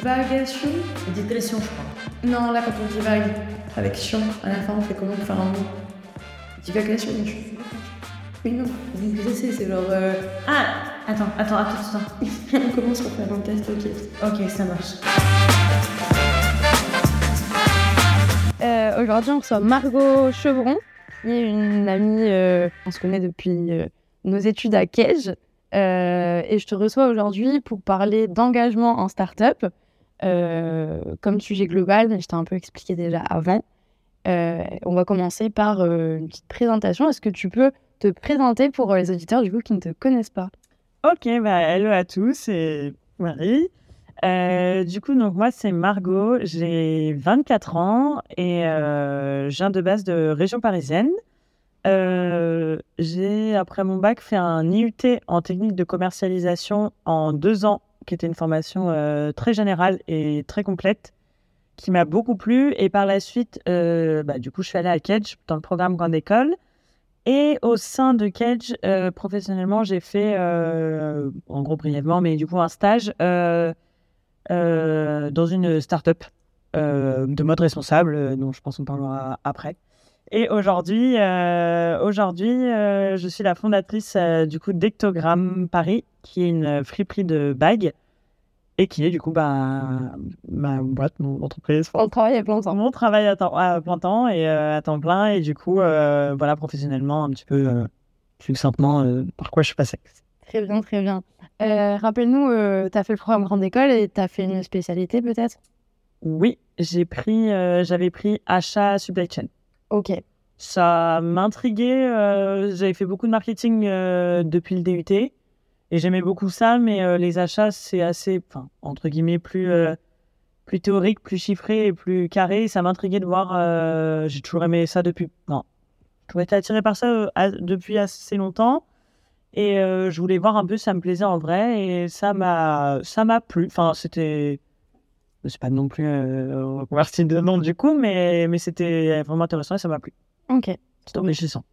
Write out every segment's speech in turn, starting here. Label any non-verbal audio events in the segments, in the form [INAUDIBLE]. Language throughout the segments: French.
divagation? Digression, je crois. Non, là, quand on divague avec chiant, à la fin, on fait comment pour faire un mot? Divagation, je Oui, non, vous c'est c'est genre. euh, Ah, attends, attends, attends, attends. [LAUGHS] on commence pour faire un test, ok. Ok, ça marche. Euh, Aujourd'hui, on reçoit Margot Chevron, qui est une amie, euh, on se connaît depuis euh, nos études à Cage. Euh, et je te reçois aujourd'hui pour parler d'engagement en start-up. Euh, comme sujet global, je t'ai un peu expliqué déjà avant. Euh, on va commencer par euh, une petite présentation. Est-ce que tu peux te présenter pour les auditeurs du coup qui ne te connaissent pas? Ok, bah, hello à tous, c'est Marie. Du coup, donc moi, c'est Margot, j'ai 24 ans et je viens de base de région parisienne. J'ai, après mon bac, fait un IUT en technique de commercialisation en deux ans, qui était une formation euh, très générale et très complète, qui m'a beaucoup plu. Et par la suite, euh, bah, du coup, je suis allée à Kedge dans le programme Grande École. Et au sein de Kedge, euh, professionnellement, j'ai fait, en gros brièvement, mais du coup un stage dans une start-up de mode responsable, dont je pense qu'on parlera après. Et aujourd'hui, aujourd'hui, je suis la fondatrice du coup d'Ectogramme Paris, qui est une friperie de bagues et qui est du coup bah, ma boîte, mon entreprise. On travaille à plein temps. Mon travail à, temps, à plein temps et euh, à temps plein. Et du coup, euh, voilà, professionnellement, un petit peu euh, succinctement, euh, par quoi je suis passée. Très bien, très bien. Euh, Rappelle-nous, tu as fait le programme Grande École et tu as fait une spécialité peut-être? Oui, j'ai pris, euh, j'avais pris achat supply chain. Ok. Ça m'intriguait. euh, J'avais fait beaucoup de marketing euh, depuis le DUT et j'aimais beaucoup ça, mais euh, les achats, c'est assez, entre guillemets, plus, euh, plus théorique, plus chiffré et plus carré. Ça m'intriguait de voir. euh, J'ai toujours aimé ça depuis. Non, j'ai été attiré par ça à- depuis assez longtemps. Et je voulais voir un peu ça me plaisait en vrai. Et ça m'a ça m'a plu. Enfin, c'était. C'est pas non plus reconverti de nom du coup, mais, mais c'était vraiment intéressant et ça m'a plu. Ok. C'était enrichissant.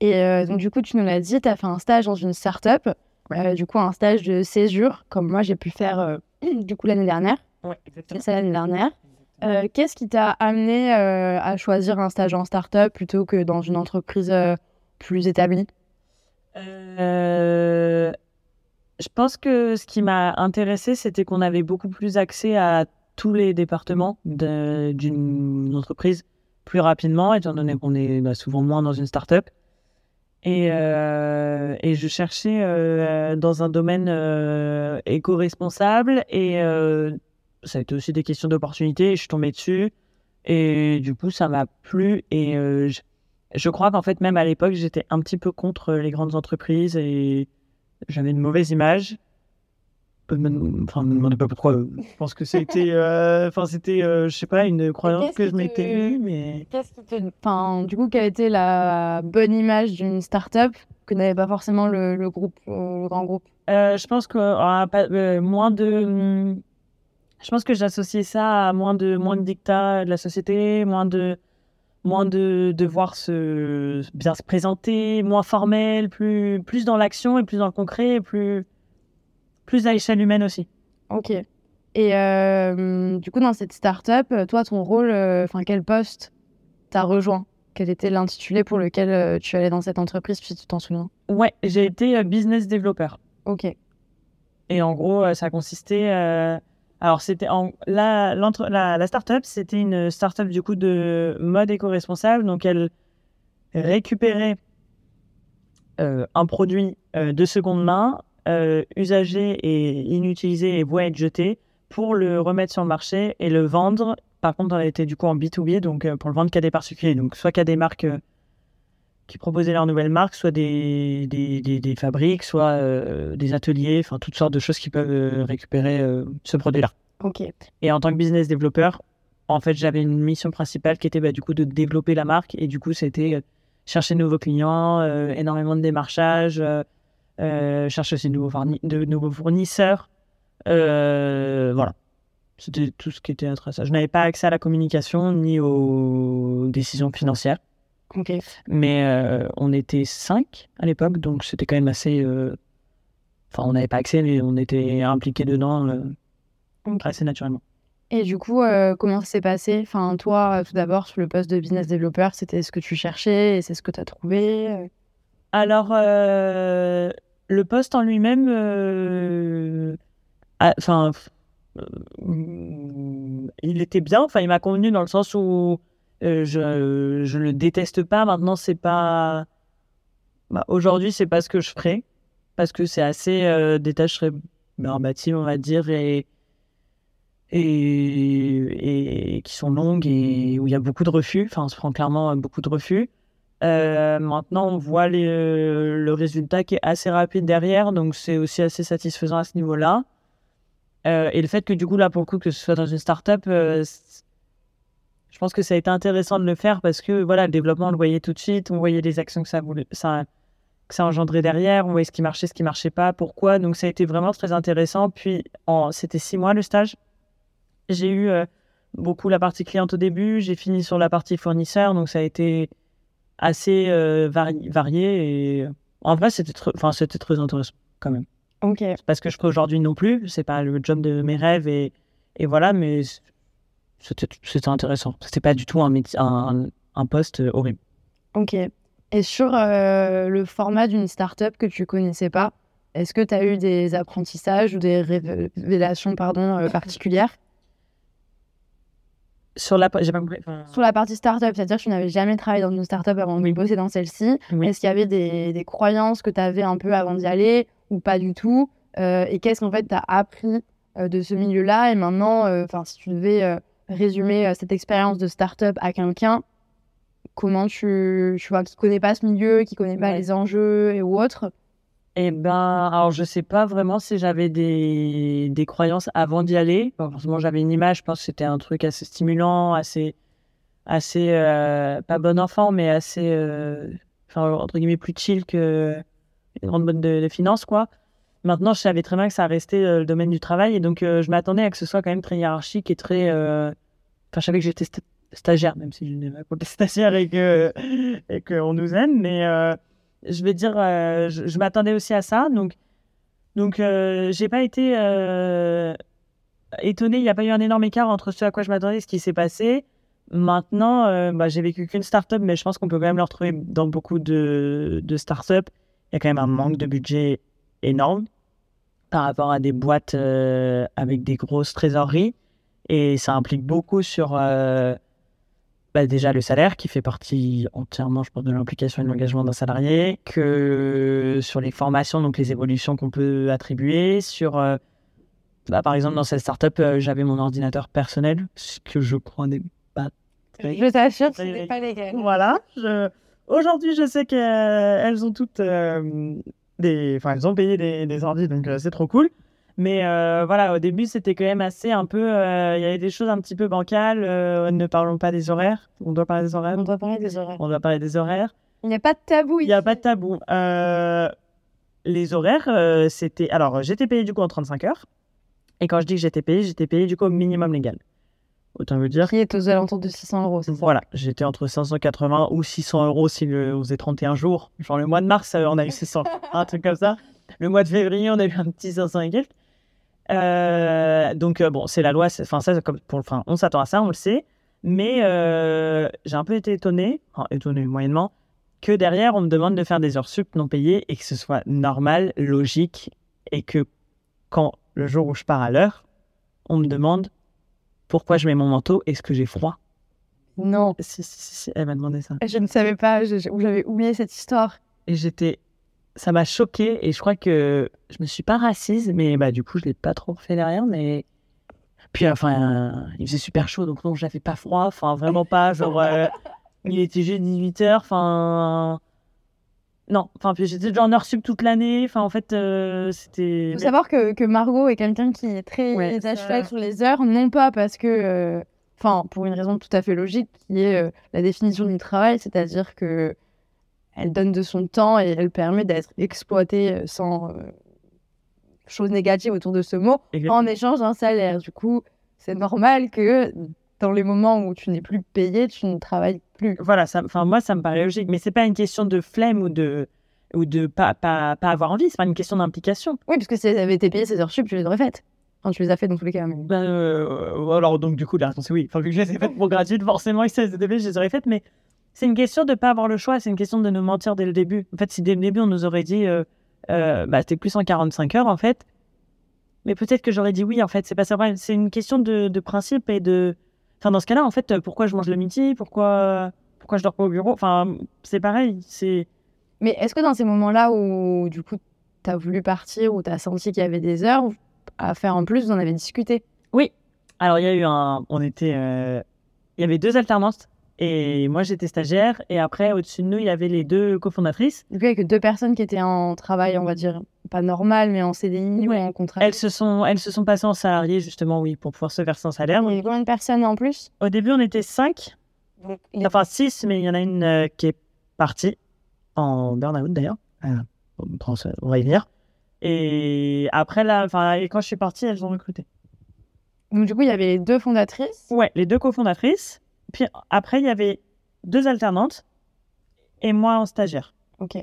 Et donc, du coup, tu nous l'as dit, tu as fait un stage dans une start-up. Euh, du coup, un stage de césure, comme moi j'ai pu faire euh, [CLEARS THROAT] du coup l'année dernière. Ouais, C'est ça l'année dernière. Euh, Qu'est-ce qui t'a amené à choisir un stage en start-up plutôt que dans une entreprise plus établie? Je pense que ce qui m'a intéressé, c'était qu'on avait beaucoup plus accès à tous les départements d'une entreprise plus rapidement, étant donné qu'on est bah, souvent moins dans une start-up. Et, euh, et je cherchais euh, dans un domaine euh, éco-responsable et ça a été aussi des questions d'opportunité. et Je suis tombée dessus et du coup, ça m'a plu et je, je crois qu'en fait, même à l'époque, j'étais un petit peu contre les grandes entreprises et j'avais une mauvaise image. Enfin, ne me demandez pas pourquoi. Je pense que c'était, [LAUGHS] euh, enfin, c'était, euh, je sais pas, une croyance que je m'étais eue, mais Qu'est-ce qui te... Enfin, du coup, quelle a été la bonne image d'une start-up que n'avait pas forcément le, le groupe, le grand groupe? Euh, je pense que ah, pas- euh, moins de. Je pense que j'associais ça à moins de moins de dictats de la société, moins de moins de devoir se bien se présenter, moins formel, plus plus dans l'action et plus dans le concret, et plus plus à échelle humaine aussi. Ok. Et euh, du coup, dans cette start-up, toi, ton rôle, euh, enfin, quel poste t'as rejoint? Quel était l'intitulé pour lequel euh, tu allais dans cette entreprise, si tu t'en souviens? Ouais, j'ai été business développeur. Ok. Et en gros, ça consistait. alors, c'était en, la, la, la start-up, c'était une start-up du coup de mode éco-responsable. Donc, elle récupérait un produit de seconde main, euh, usagé et inutilisé et voué à être jeté, pour le remettre sur le marché et le vendre. Par contre, elle était du coup en B2B, donc euh, pour le vendre qu'à des particuliers. Donc, soit qu'à des marques. euh, qui proposaient leur nouvelle marque, soit des, des, des, des fabriques, soit des ateliers, enfin toutes sortes de choses qui peuvent récupérer ce produit-là. Ok. Et en tant que business développeur, en fait, j'avais une mission principale qui était bah, du coup de développer la marque et du coup, c'était chercher de nouveaux clients, énormément de démarchage, euh, chercher aussi de nouveaux, fourni- de nouveaux fournisseurs. Euh, voilà. C'était tout ce qui était à ça. Je n'avais pas accès à la communication ni aux décisions financières. Ok. Mais euh, on était cinq à l'époque, donc c'était quand même assez. euh, Enfin, on n'avait pas accès, mais on était impliqués dedans euh, assez naturellement. Et du coup, comment ça s'est passé? Enfin, toi, tout d'abord, sur le poste de business developer, c'était ce que tu cherchais et c'est ce que tu as trouvé Alors, le poste en lui-même, euh, enfin, euh, il était bien. Enfin, il m'a convenu dans le sens où euh, je, je le déteste pas. Maintenant, c'est pas. bah, Aujourd'hui, c'est pas ce que je ferais parce que c'est assez très verbatives, on va dire, et, et, et qui sont longues et où il y a beaucoup de refus. Enfin, on se prend clairement beaucoup de refus. Euh, maintenant, on voit le résultat qui est assez rapide derrière, donc c'est aussi assez satisfaisant à ce niveau-là. Euh, et le fait que du coup, là, pour le coup, que ce soit dans une startup, euh, je pense que ça a été intéressant de le faire parce que voilà, le développement, on le voyait tout de suite, on voyait les actions que ça, voulait, ça, que ça engendrait derrière, on voyait ce qui marchait, ce qui marchait pas, pourquoi. Donc ça a été vraiment très intéressant. Puis, c'était six mois le stage. J'ai eu euh, beaucoup la partie cliente au début, j'ai fini sur la partie fournisseur, donc ça a été assez euh, vari- varié et en vrai c'était tr- enfin c'était très intéressant quand même. Ok. c'est pas ce que je fais aujourd'hui non plus c'est pas le job de mes rêves et, et voilà mais c'était intéressant. C'était pas du tout un un, un poste euh, horrible. Ok. Et sur euh, le format d'une startup que tu connaissais pas, est-ce que tu as eu des apprentissages ou des révélations pardon, euh, particulières? Sur la j'ai pas compris Sur la partie startup, c'est-à-dire que tu n'avais jamais travaillé dans une startup avant de Oui. bosser dans celle-ci. Oui. Est-ce qu'il y avait des, des croyances que tu avais un peu avant d'y aller ou pas du tout Euh, Et qu'est-ce qu'en fait tu as appris euh, de ce milieu-là Et maintenant, euh, si tu devais résumer cette expérience de startup à quelqu'un, comment tu, tu vois, qui connaît pas ce milieu, qui connaît pas Ouais. les enjeux et ou autres Eh ben, alors je sais pas vraiment si j'avais des, des croyances avant d'y aller. Pas forcément, j'avais une image, je pense que c'était un truc assez stimulant, assez, assez euh, pas bon enfant, mais assez, euh, enfin, entre guillemets, plus chill que une grande boîte de, de finances, quoi. Maintenant, je savais très bien que ça restait euh, le domaine du travail, et donc je m'attendais à que ce soit quand même très hiérarchique et très. Enfin, je savais que j'étais sta- stagiaire, même si je n'ai pas côté [LAUGHS] stagiaire et que et qu'on nous aime, mais. Je vais dire, euh, je, m'attendais aussi à ça. Donc, donc euh, j'ai pas été euh, étonnée. Il n'y a pas eu un énorme écart entre ce à quoi je m'attendais et ce qui s'est passé. Maintenant, euh, bah, j'ai vécu qu'une start-up, mais je pense qu'on peut quand même le retrouver dans beaucoup de, de start-up. Il y a quand même un manque de budget énorme par rapport à des boîtes euh, avec des grosses trésoreries. Et ça implique beaucoup sur bah, déjà le salaire qui fait partie entièrement, je pense, de l'implication et de l'engagement d'un salarié, que sur les formations, donc les évolutions qu'on peut attribuer, sur, euh, bah, par exemple, dans cette startup, euh, j'avais mon ordinateur personnel, ce que je crois n'est pas très Je t'assure que ce n'est pas légal. voilà. je- Aujourd'hui, je sais qu'elles ont toutes euh, des. Enfin, elles ont payé des, des ordi, donc euh, c'est trop cool. Mais euh, voilà, au début, c'était quand même assez un peu. euh, Il y avait des choses un petit peu bancales. euh, ne parlons pas des horaires. On doit parler des horaires. On doit parler des horaires. On doit parler des horaires. Il n'y a pas de tabou Il n'y a pas de tabou. Les horaires, c'était. Alors, j'étais payé du coup en 35 heures. Et quand je dis que j'étais payé, j'étais payé du coup au minimum légal. Autant vous dire Qui est aux alentours de 600 euros, c'est ça? Voilà, j'étais entre 580 ou 600 euros si le, faisait 31 jours. Genre le mois de mars, on a eu 600, un truc comme ça. Le mois de février, on a eu un petit 500 et quelques. Euh, donc euh, bon, c'est la loi. Enfin ça, comme pour, enfin, on s'attend à ça, on le sait. Mais euh, j'ai un peu été étonné, enfin étonné moyennement, que derrière on me demande de faire des heures sup non payées et que ce soit normal, logique, et que quand le jour où je pars à l'heure, on me demande pourquoi je mets mon manteau, est-ce que j'ai froid? Non, si, si, si, si, elle m'a demandé ça. je ne savais pas, j'avais oublié cette histoire. Et j'étais. Ça m'a choqué et je crois que je me suis pas racise, mais bah, du coup, je l'ai pas trop fait derrière. Mais. Puis, enfin, il faisait super chaud, donc non, j'avais pas froid. Enfin, vraiment pas. Genre, euh, il était juste 18h. Enfin. Non, enfin, puis j'étais déjà en heure sub toute l'année. Enfin, en fait, euh, c'était. Il faut savoir que, que Margot est quelqu'un qui est très Ouais, à cheval sur les heures, non pas parce que, euh, enfin, pour une raison tout à fait logique, qui est la définition du travail, c'est-à-dire que elle donne de son temps et elle permet d'être exploitée euh, sans euh, chose négative autour de ce mot, Exactement. en échange d'un salaire. Du coup, c'est normal que dans les moments où tu n'es plus payé, tu ne travailles plus. Voilà, enfin, moi, ça me paraît logique. Mais c'est pas une question de flemme ou de. Ou de pas, pas, pas avoir envie, c'est pas une question d'implication. Oui, parce que si elle avait été payée ses heures sup, tu les aurais faites. Enfin, tu les as fait dans tous les cas. mais- Ben, euh, alors, donc, du coup, la réponse est oui. Enfin, vu que je les ai faites pour gratuite, forcément, avec CSDB, je les aurais faites. Mais c'est une question de ne pas avoir le choix. C'est une question de nous mentir dès le début. En fait, si dès le début, on nous aurait dit, euh, euh, bah, c'était plus en 45 heures, en fait. Mais peut-être que j'aurais dit oui, en fait. C'est pas ça. C'est une question de, de principe et de. Enfin, dans ce cas-là, en fait, euh, pourquoi je mange le midi Pourquoi, pourquoi je dors pas au bureau? Enfin, c'est pareil. C'est. Mais est-ce que dans ces moments-là où, du coup, tu as voulu partir, où tu as senti qu'il y avait des heures à faire en plus, vous en avez discuté? Alors, il y a eu un. On était. euh, Il y avait deux alternances. Et moi, j'étais stagiaire. Et après, au-dessus de nous, il y avait les deux cofondatrices. Du coup, avec deux personnes qui étaient en travail, on va dire, pas normal, mais en CDI Ouais. ou en contrat. Elles se sont, elles se sont passées en salarié, justement, oui, pour pouvoir se verser un salaire. Il y avait combien de personnes en plus? Au début, on était cinq. Donc, les- Enfin, six, mais il y en a une euh, qui est partie en burn-out, d'ailleurs. Euh, on ça- on va y venir. Et après, là, enfin, et quand je suis partie, elles ont recruté. Donc, du coup, il y avait les deux fondatrices. Ouais, les deux cofondatrices. Puis après, il y avait deux alternantes et moi en stagiaire. Ok.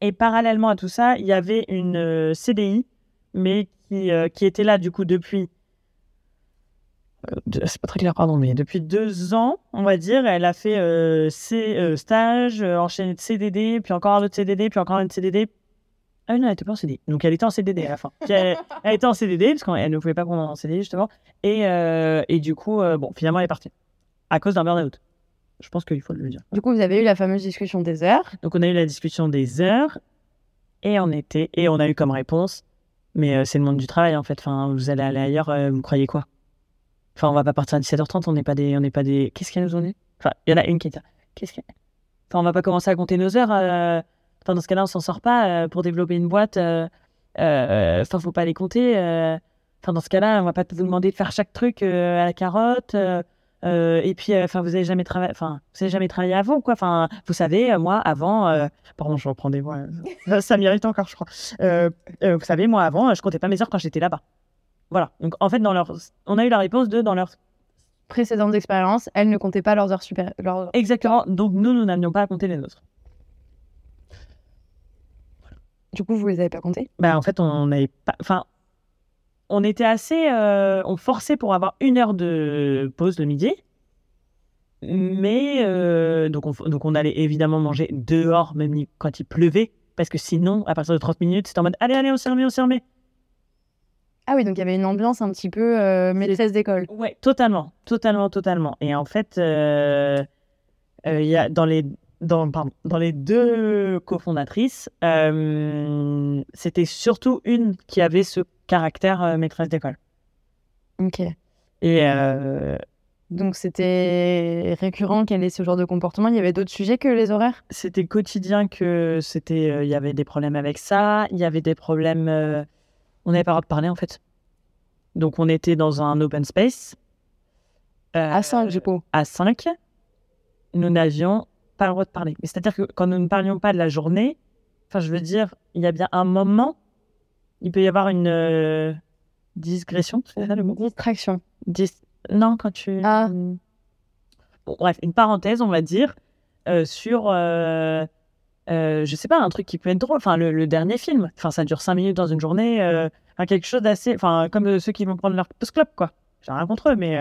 Et parallèlement à tout ça, il y avait une euh, CDI, mais qui, euh, qui était là du coup depuis. euh, c'est pas très clair, pardon, mais depuis deux ans, on va dire, elle a fait ses euh, stages, enchaîné de CDD, puis encore un autre CDD, puis encore un autre CDD. Ah non, elle était pas en CDI. Donc elle était en CDD à la fin. Elle, elle était en CDD, parce qu'elle ne pouvait pas prendre en CDI justement. Et, et du coup, bon, finalement, elle est partie. À cause d'un burn-out. Je pense qu'il faut le dire. Du coup, vous avez eu la fameuse discussion des heures. Donc on a eu la discussion des heures et on était et on a eu comme réponse mais euh, c'est le monde du travail en fait. Enfin, vous allez aller ailleurs, euh, vous croyez quoi? Enfin, on va pas partir à 17h30, on n'est pas des on n'est pas des qu'est-ce qu'elle nous ont dit Enfin, il y en a une qui était qu'est-ce qu'elle Enfin, on va pas commencer à compter nos heures euh, Enfin, dans ce cas-là, on s'en sort pas euh, pour développer une boîte enfin, faut pas les compter. Enfin, dans ce cas-là, on va pas vous demander de faire chaque truc à la carotte euh, et puis, euh, enfin, vous avez jamais travaillé, enfin, vous avez jamais travaillé avant, quoi. Enfin, vous savez, euh, moi, avant, pardon, je reprends des euh, [LAUGHS] ça m'irrite encore, je crois. Vous savez, moi, avant, je comptais pas mes heures quand j'étais là-bas. Voilà. Donc, en fait, dans leur, on a eu la réponse de dans leur. Précédentes expériences, elles ne comptaient pas leurs heures supérieures. leurs- Exactement. Donc, nous, nous n'avions pas à compter les nôtres. Du coup, vous les avez pas comptées? Bah, en fait, on n'avait pas. Enfin, on était assez. euh, on forçait pour avoir une heure de pause le midi. Mais. euh, donc, on, donc, on allait évidemment manger dehors, même quand il pleuvait. Parce que sinon, à partir de 30 minutes, c'était en mode Allez, allez, on s'y remet, on s'y remet. Ah oui, donc il y avait une ambiance un petit peu euh, maîtresse d'école. Ouais, totalement, totalement, totalement. Et en fait, euh, il y a dans les, dans, pardon, dans les deux cofondatrices, euh, c'était surtout une qui avait ce caractère euh, maîtresse d'école. Ok. Et euh, Donc c'était récurrent qu'elle ait ce genre de comportement. Il y avait d'autres sujets que les horaires? C'était quotidien que c'était, il y avait des problèmes avec ça, il y avait des problèmes, on n'avait pas le droit de parler en fait. Donc on était dans un open space. À 5, du coup. à 5, nous n'avions pas le droit de parler. Mais c'est-à-dire que quand nous ne parlions pas de la journée, enfin, je veux dire, il y a bien un moment, il peut y avoir une euh, digression, c'est ça le mot Distraction. Dis- Non, quand tu. Ah. Bon, bref, une parenthèse, on va dire, euh, sur. Euh, euh, je sais pas, un truc qui peut être drôle. Enfin, le, le dernier film. Enfin, ça dure 5 minutes dans une journée. euh, enfin, quelque chose d'assez. Enfin, comme ceux qui vont prendre leur post-club, quoi. J'ai rien contre eux, mais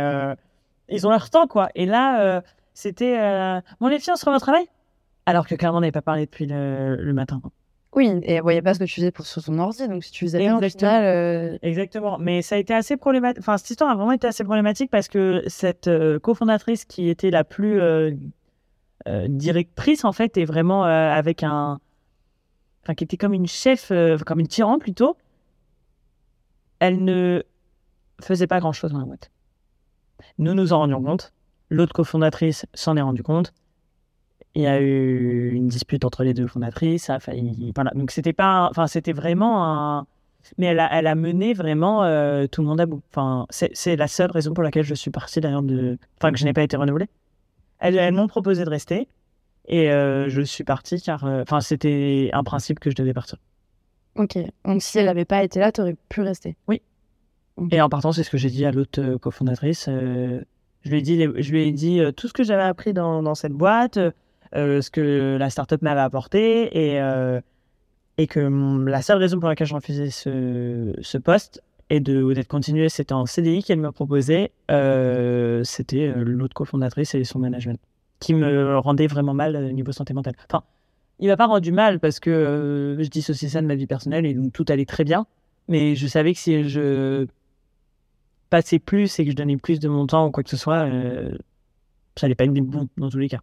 ils ont leur temps, quoi. Et là, c'était. Euh, les filles, on se remet au travail? Alors que clairement, on n'avait pas parlé depuis le, le matin. Oui, et elle voyait pas ce que tu faisais pour, sur son ordi, donc si tu faisais rien, Exactement. euh, Exactement. Mais ça a été assez problématique. Enfin, cette histoire a vraiment été assez problématique parce que cette euh, cofondatrice qui était la plus euh, euh, directrice, en fait, est vraiment euh, avec un. Enfin, qui était comme une chef, euh, comme une tyran plutôt. Elle ne faisait pas grand-chose dans la boîte. Nous nous en rendions compte. L'autre cofondatrice s'en est rendu compte. Il y a eu une dispute entre les deux fondatrices. Ça a failli. Voilà. Donc, c'était pas. Enfin, c'était vraiment un mais elle a, elle a mené vraiment euh, tout le monde à bout. Enfin, c'est la seule raison pour laquelle je suis partie d'ailleurs de, enfin que je n'ai pas été renouvelée. Elles, elles m'ont proposé de rester et euh, je suis partie car, euh, enfin, c'était un principe que je devais partir. ok. Donc si elle n'avait pas été là, tu aurais pu rester? Et en partant, c'est ce que j'ai dit à l'autre cofondatrice. Euh, je lui ai dit, euh, tout ce que j'avais appris dans, cette boîte, euh, ce que la startup m'avait apporté et euh, que la seule raison pour laquelle je refusais ce, poste et de d'être continué, c'était en CDI qu'elle m'a proposé. Euh, c'était euh, l'autre cofondatrice et son management qui me rendait vraiment mal au niveau santé mentale. Enfin, il m'a pas rendu mal parce que euh, je dissociais ça de ma vie personnelle et donc tout allait très bien. Mais je savais que si je passais plus et que je donnais plus de mon temps ou quoi que ce soit, euh, ça allait pas être bon dans tous les cas.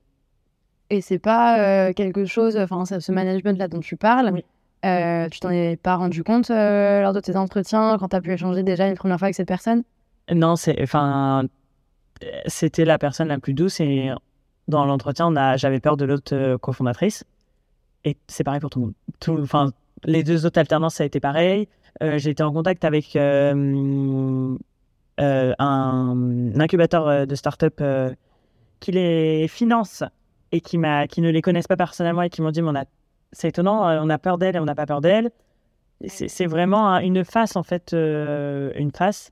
Et c'est pas euh, quelque chose, enfin, ce management-là dont tu parles, Oui. euh, tu t'en es pas rendu compte euh, lors de tes entretiens quand tu as pu échanger déjà une première fois avec cette personne? Non, c'est enfin c'était la personne la plus douce et dans l'entretien, j'avais peur de l'autre cofondatrice et c'est pareil pour tout le monde. Tout enfin les deux autres alternances ça a été pareil. Euh, été en contact avec euh, euh, un incubateur euh, de start-up euh, qui les finance et qui qui ne les connaissent pas personnellement et qui m'ont dit on a c'est étonnant, on a peur d'elle et on n'a pas peur d'elle. C'est vraiment un- une face en fait, une face.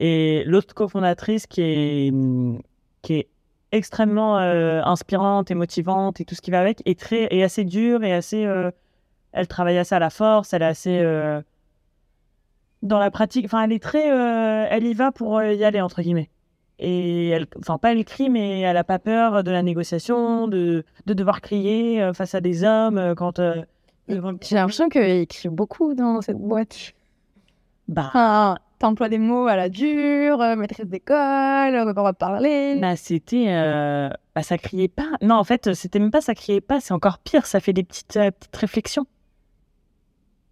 Et l'autre cofondatrice qui est, qui est extrêmement inspirante et motivante et tout ce qui va avec, est, très, est assez dure et assez. elle travaille assez à la force, elle est assez. Dans la pratique, enfin, elle est très. euh, elle y va pour euh, y aller, entre guillemets. Et elle, enfin, pas elle crie, mais elle a pas peur de la négociation, de, de devoir crier euh, face à des hommes quand. euh, devant- J'ai l'impression qu'il écrit beaucoup dans cette boîte. bah, Enfin, t'emploies des mots à la dure, maîtresse d'école, on va parler. Bah, c'était. euh, bah, ça criait pas. Non, en fait, c'était même pas ça criait pas, c'est encore pire, ça fait des petites, petites réflexions.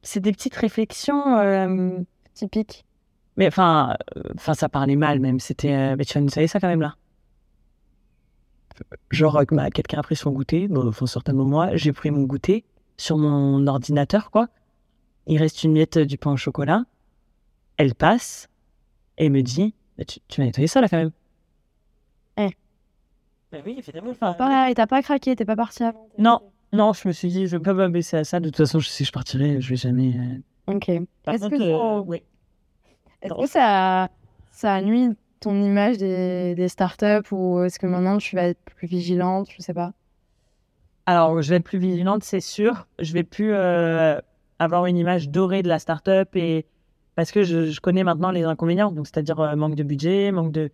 C'est des petites réflexions. Euh, Typique. Mais enfin, euh, enfin, ça parlait mal même. C'était. euh, Mais tu vas nous savez ça quand même là. Genre, euh, quelqu'un a pris son goûter, bon, enfin, certainement moi, j'ai pris mon goûter sur mon ordinateur, quoi. Il reste une miette euh, du pain au chocolat. Elle passe et me dit tu, tu m'as nettoyé ça là quand même. Eh. Bah oui, évidemment. enfin, Pareil, t'as pas craqué, t'es pas parti avant. Non. Non, je me suis dit, je vais pas m'abaisser à ça. De toute façon, je- si je partirais, je vais jamais. euh, Ok. Est-ce que, euh, oui. Est-ce que ça, ça nuit ton image des, des startups ou est-ce que maintenant tu vas être plus vigilante Je sais pas? Alors, je vais être plus vigilante, c'est sûr. Je vais plus euh, avoir une image dorée de la startup et parce que je, je connais maintenant les inconvénients. Donc, c'est-à-dire euh, manque de budget, manque de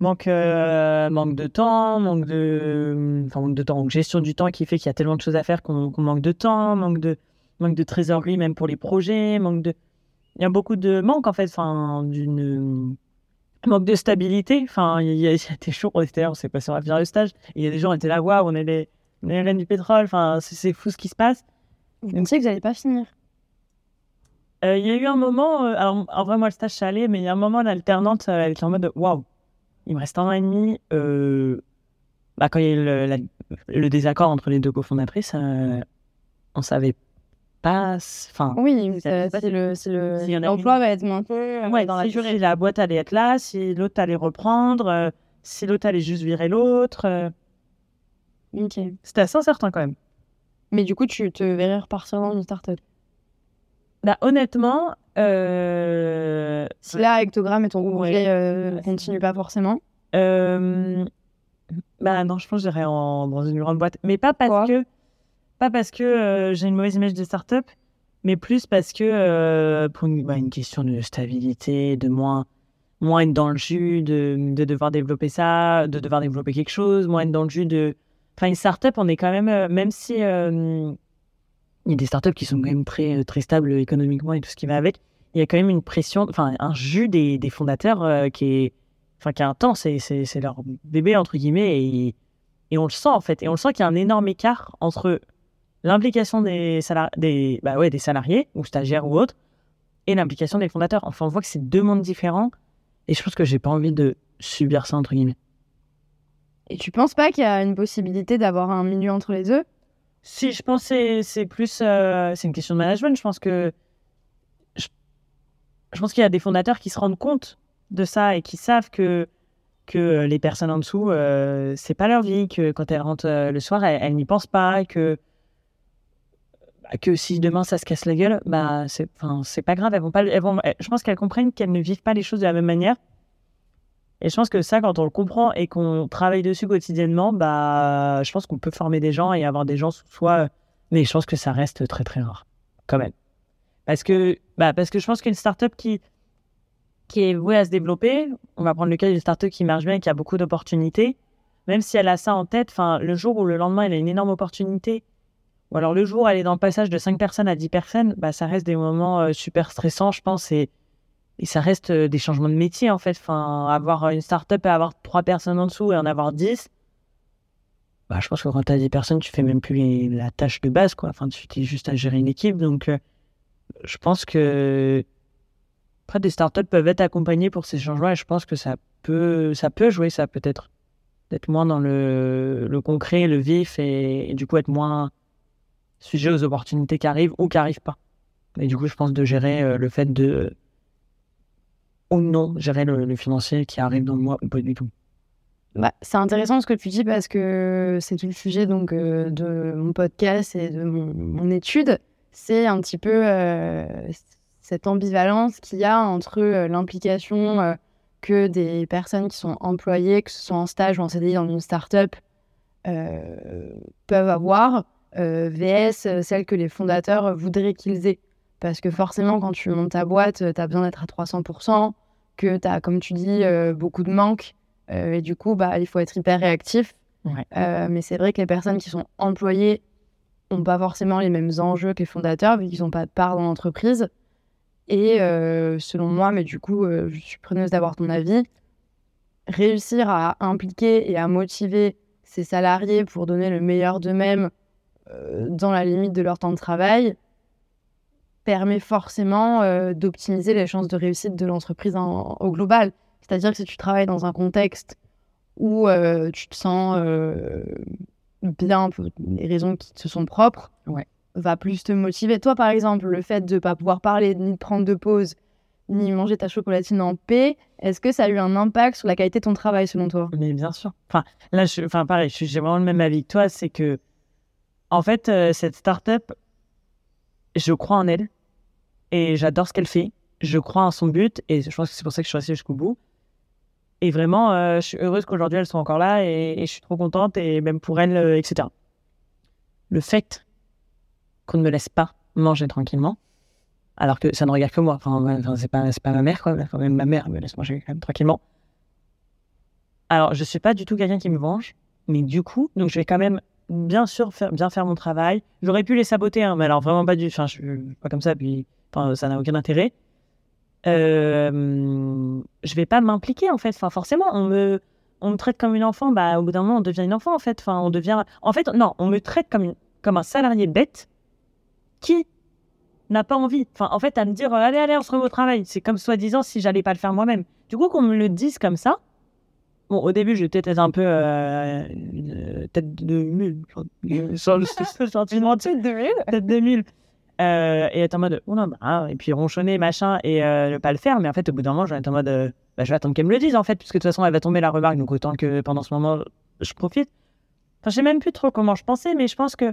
manque euh, manque de temps, manque de enfin manque de temps, donc gestion du temps qui fait qu'il y a tellement de choses à faire qu'on qu'on manque de temps, manque de manque de trésorerie même pour les projets, manque de il y a beaucoup de manque en fait, enfin d'une manque de stabilité. Enfin, il y, a [LAUGHS] il y a des jours, on était là, on s'est passé, on va finir le stage. Et il y a des gens, on était là, waouh, on est les, on est les reines du pétrole. Enfin, c'est- fou ce qui se passe. Vous pensiez que vous allez pas finir? Euh, Il y a eu un moment, euh, alors en vrai, moi, le stage, allait, mais il y a un moment, l'alternante, euh, elle était en mode, waouh, il me reste un an et demi. Euh, bah, quand il y a eu le, la- le désaccord entre les deux cofondatrices, euh, on savait pas. S- Enfin, Oui, C'est- c'est le, le, l'emploi va être maintenu euh, Ouais, dans la si durée. la boîte allait être là, si l'autre allait reprendre, euh, si l'autre allait juste virer l'autre. euh, Ok. C'était assez incertain quand même. Mais du coup, tu te verrais repartir dans une startup? Bah, honnêtement, euh, Si là, avec Togram et ton Ouais. projet euh, continue pas forcément? euh, bah non, je pense que j'irais en- dans une grande boîte. Mais pas parce que, pas parce que euh, j'ai une mauvaise image de start-up, mais plus parce que euh, pour une, bah, une question de stabilité, de moins, moins être dans le jus, de, de devoir développer ça, de devoir développer quelque chose, moins être dans le jus de. Enfin, une start-up, on est quand même, euh, même si il y a des startups qui sont quand même très, très stables économiquement et tout ce qui va avec, il y a quand même une pression, enfin, un jus des, des fondateurs qui est, enfin, qui est intense. C'est leur bébé, entre guillemets, et, et on le sent, en fait. Et on le sent qu'il y a un énorme écart entre l'implication des, salari- des, bah ouais, des salariés, ou stagiaires ou autres, et l'implication des fondateurs. Enfin, on voit que c'est deux mondes différents, et je pense que j'ai pas envie de subir ça, entre guillemets. Et tu penses pas qu'il y a une possibilité d'avoir un milieu entre les deux? Si, je pense que c'est- c'est plus. euh, c'est une question de management. Je pense que. Je, je pense qu'il y a des fondateurs qui se rendent compte de ça et qui savent que, que les personnes en dessous, euh, c'est pas leur vie, que quand elles rentrent euh, le soir, elles, elles n'y pensent pas, que. Bah, que si demain ça se casse la gueule, bah c'est, c'est pas grave. Elles vont pas, elles vont, je pense qu'elles comprennent qu'elles ne vivent pas les choses de la même manière. Et je pense que ça, quand on le comprend et qu'on travaille dessus quotidiennement, bah, je pense qu'on peut former des gens et avoir des gens sous soi. Mais je pense que ça reste très très rare, quand même. Parce que, bah, parce que je pense qu'une startup qui, qui est vouée à se développer, on va prendre le cas d'une startup qui marche bien et qui a beaucoup d'opportunités, même si elle a ça en tête, le jour où le lendemain, elle a une énorme opportunité, ou alors le jour elle est dans le passage de 5 personnes à 10 personnes, bah, ça reste des moments euh, super stressants, je pense, et, ça reste euh, des changements de métier, en fait. Avoir une startup et avoir 3 personnes en dessous et en avoir 10, bah, je pense que quand tu as 10 personnes, tu fais même plus la tâche de base, quoi. Tu es juste à gérer une équipe, donc euh, je pense que après, des startups peuvent être accompagnées pour ces changements et je pense que ça peut, ça peut jouer ça peut-être. D'être moins dans le, concret, le vif et, du coup être moins sujet aux opportunités qui arrivent ou qui n'arrivent pas. Et du coup, je pense de gérer euh, le fait de ou non gérer le, financier qui arrive dans le mois ou pas du tout. Bah, c'est intéressant ce que tu dis parce que c'est tout le sujet donc, euh, de mon podcast et de mon, étude. C'est un petit peu euh, cette ambivalence qu'il y a entre l'implication que des personnes qui sont employées, que ce soit en stage ou en CDI dans une start-up, peuvent avoir, VS celle que les fondateurs voudraient qu'ils aient. Parce que forcément, quand tu montes ta boîte, tu as besoin d'être à 300%, que tu as, comme tu dis, beaucoup de manques. et du coup, bah, il faut être hyper réactif. mais c'est vrai que les personnes qui sont employées n'ont pas forcément les mêmes enjeux que les fondateurs, vu qu'ils n'ont pas de part dans l'entreprise. Et euh, selon moi, mais du coup, euh, je suis preneuse d'avoir ton avis, réussir à impliquer et à motiver ses salariés pour donner le meilleur d'eux-mêmes euh, dans la limite de leur temps de travail permet forcément d'optimiser les chances de réussite de l'entreprise au global. C'est-à-dire que si tu travailles dans un contexte où tu te sens bien pour les raisons qui te sont propres, ouais va plus te motiver. Toi, par exemple, le fait de ne pas pouvoir parler, ni prendre de pause, ni manger ta chocolatine en paix, est-ce que ça a eu un impact sur la qualité de ton travail, selon toi? Mais bien sûr. Enfin, là, je, enfin, pareil, j'ai vraiment le même avis que toi. C'est que, en fait, euh, cette start-up, je crois en elle et j'adore ce qu'elle fait. Je crois en son but et je pense que c'est pour ça que je suis restée jusqu'au bout. Et vraiment, euh, je suis heureuse qu'aujourd'hui, elles sont encore là et, je suis trop contente et même pour elles, euh, etc. Le fait qu'on ne me laisse pas manger tranquillement. Alors que ça ne regarde que moi. Enfin, c'est pas, pas ma mère, quoi. même ma mère me laisse manger quand tranquillement. Alors, je suis pas du tout quelqu'un qui me venge, mais du coup, donc je vais quand même bien sûr bien faire mon travail. J'aurais pu les saboter, hein, mais alors vraiment pas du. Enfin, je suis pas comme ça, puis enfin, ça n'a aucun intérêt. Euh, je vais pas m'impliquer en fait. Enfin, forcément, on me, on me traite comme une enfant. Bah, au bout d'un moment, on devient une enfant en fait. Enfin, on devient. En fait, non, on me traite comme, une, comme un salarié bête qui n'a pas envie Enfin, en fait, à me dire, allez, allez, on se remet au travail. C'est comme soi-disant si j'allais pas le faire moi-même. Du coup, qu'on me le dise comme ça, bon, au début, j'étais peut-être un peu euh, tête de mule. Gentiment, [LAUGHS] tête de mule. Tête de mule. Euh, et être en mode, oh non, bah, et puis ronchonner, machin, et euh, ne pas le faire. Mais en fait, au bout d'un moment, je vais être en mode, bah, je vais attendre qu'elle me le dise, en fait, puisque de toute façon, elle va tomber la remarque, donc autant que pendant ce moment, je profite. Enfin, je sais même plus trop comment je pensais, mais je pense que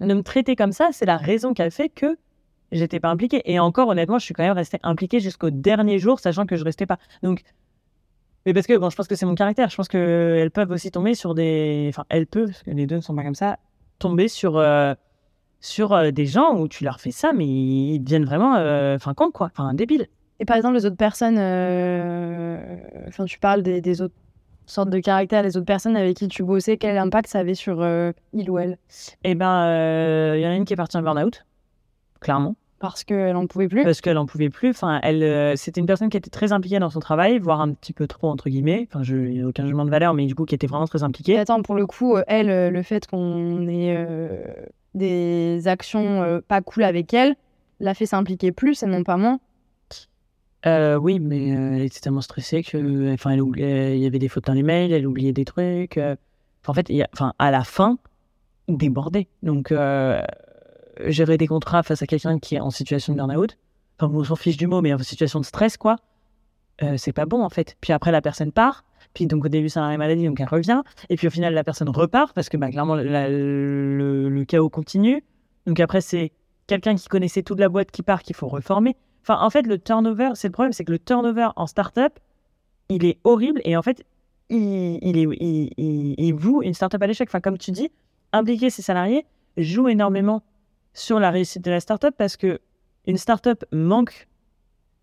de me traiter comme ça, c'est la raison qui a fait que j'étais pas impliquée. Et encore, honnêtement, je suis quand même restée impliquée jusqu'au dernier jour, sachant que je restais pas. Donc, mais parce que bon, je pense que c'est mon caractère. Je pense qu'elles peuvent aussi tomber sur des. Enfin, elles peuvent, parce que les deux ne sont pas comme ça, tomber sur, euh, sur euh, des gens où tu leur fais ça, mais ils deviennent vraiment. Euh, enfin, con, quoi. Enfin, débiles. Et par exemple, les autres personnes. Enfin, tu parles des, des autres sorte de caractère les autres personnes avec qui tu bossais, quel impact ça avait sur il ou elle? Eh ben, il y en a une qui est partie en burn-out, clairement. Parce qu'elle n'en pouvait plus Parce qu'elle n'en pouvait plus. Enfin, elle, euh, c'était une personne qui était très impliquée dans son travail, voire un petit peu trop, entre guillemets. Enfin, je aucun jugement de valeur, mais du coup, qui était vraiment très impliquée. attends, pour le coup, elle, le fait qu'on ait des actions pas cool avec elle, l'a fait s'impliquer plus et non pas moins euh, oui, mais euh, elle était tellement stressée que, enfin, elle oubliait, il y avait des fautes dans les mails, elle oubliait des trucs. Euh. en fait, il y a, enfin, à la fin, débordée. Donc, gérer des contrats face à quelqu'un qui est en situation de burn-out, enfin, on s'en fiche du mot, mais en situation de stress, quoi, c'est pas bon, en fait. Puis après, la personne part. Puis donc, au début, c'est un maladie, donc elle revient. Et puis au final, la personne repart parce que, bah, clairement, le, chaos continue. Donc après, c'est quelqu'un qui connaissait toute la boîte qui part qu'il faut reformer. Enfin, en fait, le turnover, c'est le problème, c'est que le turnover en startup, il est horrible et en fait, il, il, est, il voue une startup à l'échec. Enfin, comme tu dis, impliquer ses salariés joue énormément sur la réussite de la startup parce que une startup manque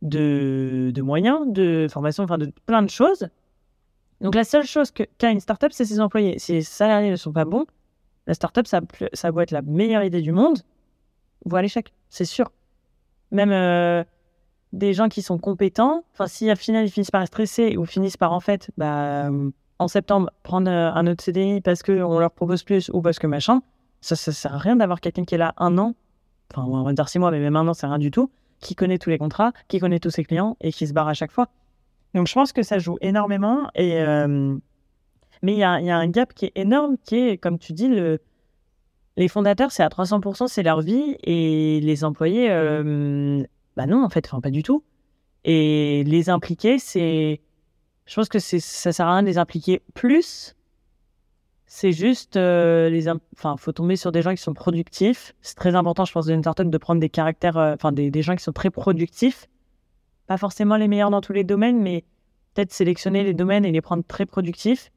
de, moyens, de formation, enfin de plein de choses. Donc la seule chose qu'a une startup, c'est ses employés. Si les salariés ne sont pas bons, la startup, ça, ça doit être la meilleure idée du monde, voit l'échec, c'est sûr. Même euh, des gens qui sont compétents, enfin si au final ils finissent par être stressés ou finissent par en fait, bah, en septembre, prendre euh, un autre CDI parce qu'on leur propose plus ou parce que machin, ça, ça sert à rien d'avoir quelqu'un qui est là un an, enfin on va dire six mois, mais même un an, c'est rien du tout, qui connaît tous les contrats, qui connaît tous ses clients et qui se barre à chaque fois. Donc je pense que ça joue énormément. Et, euh, mais il y a, il y a un gap qui est énorme, qui est, comme tu dis, le, les fondateurs, c'est à 300%, c'est leur vie. Et les employés, euh, bah non, en fait, enfin, pas du tout. Et les impliquer, c'est. Je pense que ça sert à rien de les impliquer plus. C'est juste, euh, les, enfin, faut tomber sur des gens qui sont productifs. C'est très important, je pense, dans une startup de prendre des caractères, euh, enfin, des, des gens qui sont très productifs. Pas forcément les meilleurs dans tous les domaines, mais peut-être sélectionner les domaines et les prendre très productifs.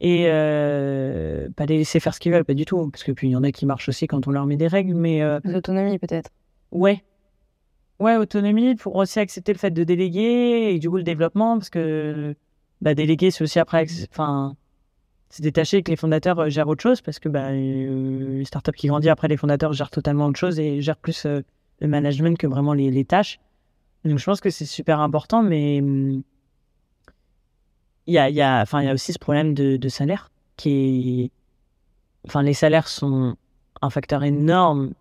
Et euh, pas les laisser faire ce qu'ils veulent, pas du tout. Parce que puis il y en a qui marchent aussi quand on leur met des règles, mais euh, L'autonomie, peut-être. ouais. Ouais, autonomie pour aussi accepter le fait de déléguer et du coup le développement, parce que bah, déléguer, c'est aussi après, enfin, c'est détacher et que les fondateurs euh, gèrent autre chose, parce que bah, euh, les startups qui grandissent après, les fondateurs gèrent totalement autre chose et gèrent plus euh, le management que vraiment les, les tâches. Donc je pense que c'est super important, mais hum, il y a, y, a, y a aussi ce problème de, salaire qui est. Enfin, les salaires sont un facteur énorme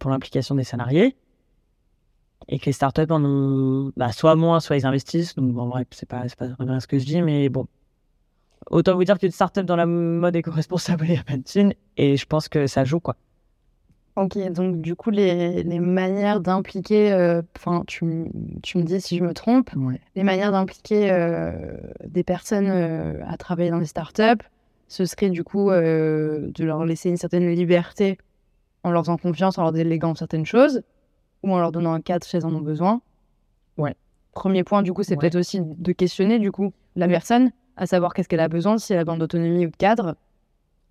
pour l'implication des salariés et que les startups en ont bah, soit moins, soit ils investissent. Donc, en vrai, c'est pas, pas ce que je dis, mais bon. Autant vous dire qu'une startup dans la mode éco-responsable, il n'y a pas de thunes et je pense que ça joue, quoi. Ok, donc du coup, les, les manières d'impliquer, euh, enfin, tu, tu me dis si je me trompe, les manières d'impliquer euh, des personnes euh, à travailler dans les startups, ce serait du coup euh, de leur laisser une certaine liberté en leur faisant confiance, en leur déléguant certaines choses, ou en leur donnant un cadre si elles en ont besoin. Ouais. Premier point, du coup, c'est Ouais. peut-être aussi de questionner du coup la personne, à savoir qu'est-ce qu'elle a besoin, si elle a besoin d'autonomie ou de cadre.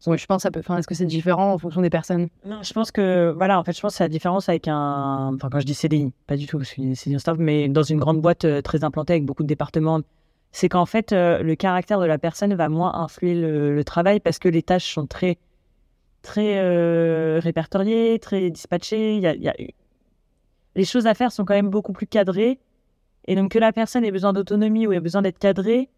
Je pense est-ce que c'est différent en fonction des personnes? Non, je pense que, voilà, en fait, je pense c'est la différence avec un. Enfin, quand je dis CDI, pas du tout, parce que c'est un staff, mais dans une grande boîte euh, très implantée avec beaucoup de départements, c'est qu'en fait, euh, le caractère de la personne va moins influer le, travail parce que les tâches sont très, très euh, répertoriées, très dispatchées. Y y a- Les choses à faire sont quand même beaucoup plus cadrées. Et donc, que la personne ait besoin d'autonomie ou ait besoin d'être cadrée,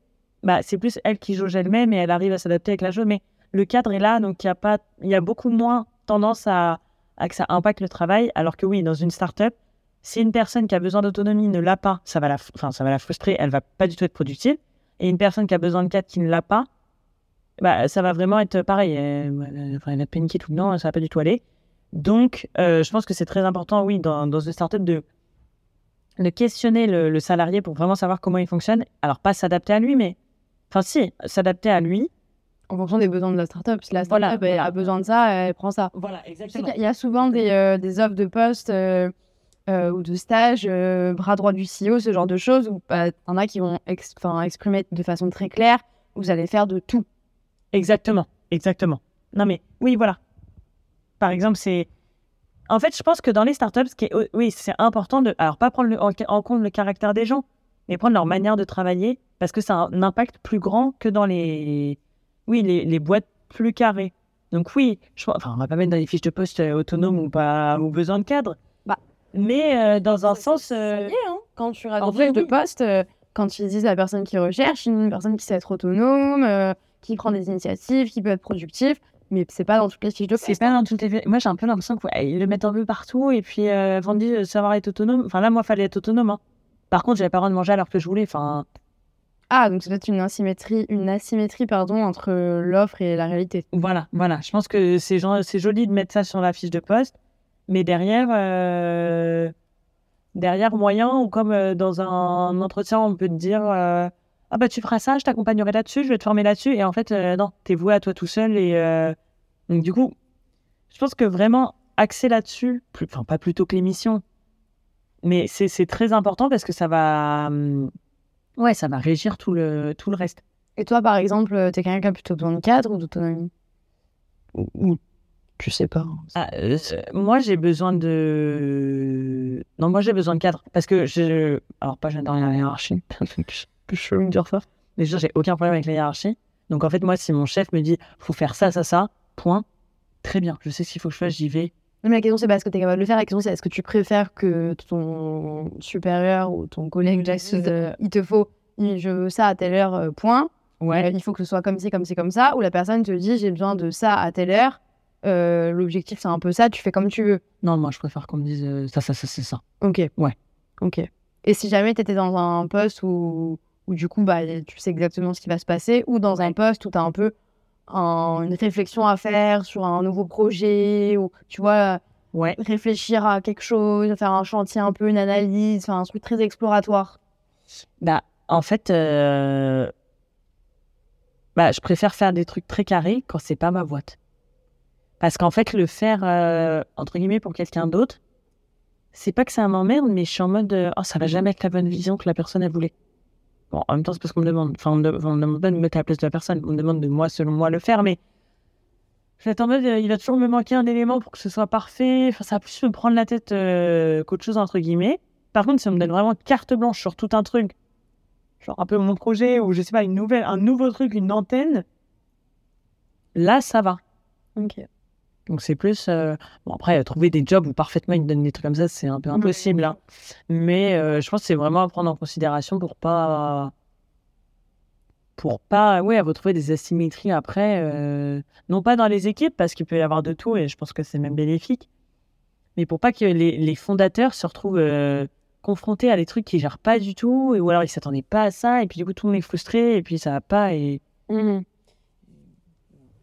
bah, c'est plus elle qui jauge elle-même et elle arrive à s'adapter avec la chose. Mais le cadre est là, donc il y a pas, y a beaucoup moins tendance à, à que ça impacte le travail. Alors que oui, dans une startup, si une personne qui a besoin d'autonomie ne l'a pas, ça va la, enfin, ça va la frustrer, elle va pas du tout être productive. Et une personne qui a besoin de cadre qui ne l'a pas, bah, ça va vraiment être pareil. Elle, elle, a paniqué tout le temps, ça va pas du tout aller. Donc, euh, je pense que c'est très important, oui, dans, dans une startup de, de questionner le salarié pour vraiment savoir comment il fonctionne. Alors, pas s'adapter à lui, mais, enfin, si, s'adapter à lui. En fonction des besoins de la startup. Si la Voilà, startup elle voilà. a besoin de ça, elle prend ça. Voilà, y a- il y a souvent des, euh, des offres de poste euh, euh, ou de stage, bras droit du CEO, ce genre de choses, où bah, t'en as qui vont ex- exprimer de façon très claire, vous allez faire de tout. Exactement, exactement. Non mais oui, voilà. Par exemple, c'est. En fait, je pense que dans les startups, ce qui est... oui, c'est important de. Alors, pas prendre le- en, en compte le caractère des gens, mais prendre leur manière de travailler, parce que ça a un impact plus grand que dans les. Oui, les, les boîtes plus carrées. Donc, oui, je... enfin, on va pas mettre dans les fiches de poste euh, autonomes ou pas ou besoin de cadre. Bah, mais euh, dans un sens. Euh, hein. Quand tu en rajoutes vrai, de oui. poste, euh, quand ils disent à la personne qui recherche, une personne qui sait être autonome, qui prend des initiatives, qui peut être productive, mais c'est pas dans toutes les fiches de poste. C'est pas dans toutes les. Moi, j'ai un peu l'impression qu'ils le mettent un peu partout et puis euh, avant de savoir être autonome. Enfin, là, moi, fallait être autonome. hein. Par contre, j'avais pas le droit de manger à l'heure que je voulais. Enfin, Ah, donc c'est peut-être une asymétrie, une asymétrie pardon, entre l'offre et la réalité. voilà, voilà. Je pense que c'est joli de mettre ça sur la fiche de poste, mais derrière, euh, derrière moyen ou comme euh, dans un entretien, on peut te dire euh, ah bah tu feras ça, je t'accompagnerai là-dessus, je vais te former là-dessus. Et en fait, non, t'es voué à toi tout seul. Et donc du coup, je pense que vraiment axer là-dessus, plus- enfin pas plutôt que l'émission, mais c'est c'est très important parce que ça va, hum, ouais, ça va régir tout le tout le reste. Et toi, par exemple, euh, t'es quelqu'un qui a plutôt besoin de cadre ou d'autonomie? Ou, ou- tu sais pas. Ah, euh, moi, j'ai besoin de de. Non, moi j'ai besoin de cadre. Parce que je. Alors, pas j'adore la hiérarchie. [LAUGHS] je peux me dire ça. Mais déjà, j'ai aucun problème avec la hiérarchie. Donc, en fait, moi, si mon chef me dit faut faire ça, ça, ça, point, très bien. Je sais ce qu'il faut que je fasse, j'y vais. La question, c'est pas est-ce que tu es capable de le faire. La question, c'est est-ce que tu préfères que ton supérieur ou ton collègue décide, euh, il te faut, je veux ça à telle heure, euh, point. Ouais. Euh, il faut que ce soit comme ci, comme ci, comme ça. Ou la personne te dit j'ai besoin de ça à telle heure. Euh, L'objectif, c'est un peu ça. Tu fais comme tu veux. Non, moi, je préfère qu'on me dise euh, ça, ça, ça, c'est ça. Ok. Ouais. Ok. Et si jamais tu étais dans un poste où, où du coup, bah, tu sais exactement ce qui va se passer, ou dans un poste où tu as un peu un- une réflexion à faire sur un nouveau projet, ou tu vois, Ouais. réfléchir à quelque chose, faire un chantier un peu, une analyse, enfin un truc très exploratoire. Bah, en fait, euh, bah, je préfère faire des trucs très carrés quand c'est pas ma boîte. Parce qu'en fait, le faire, euh, entre guillemets, pour quelqu'un d'autre, c'est pas que ça m'emmerde, mais je suis en mode, euh, oh, ça va jamais être la bonne vision que la personne a voulu. En même temps, c'est parce qu'on me demande. Enfin, on de- on me demande pas de me mettre à la place de la personne. On me demande de moi, selon moi, le faire, mais mode, euh, il va toujours me manquer un élément pour que ce soit parfait. Enfin, ça va plus me prendre la tête euh, qu'autre chose, entre guillemets. Par contre, si on me donne vraiment carte blanche sur tout un truc, genre un peu mon projet ou je sais pas, une nouvelle, un nouveau truc, une antenne, là, ça va. Ok. Donc c'est plus. euh, Bon, après, trouver des jobs où parfaitement ils te donnent des trucs comme ça, c'est un peu impossible. hein. Mais euh, je pense que c'est vraiment à prendre en considération pour pas. Pour pas, ouais, retrouver des asymétries après. euh, Non pas dans les équipes, parce qu'il peut y avoir de tout et je pense que c'est même bénéfique. Mais pour pas que les, les fondateurs se retrouvent confrontés à des trucs qu'ils gèrent pas du tout, et, ou alors ils s'attendaient pas à ça, et puis du coup tout le monde est frustré, et puis ça va pas. Et... Mhm.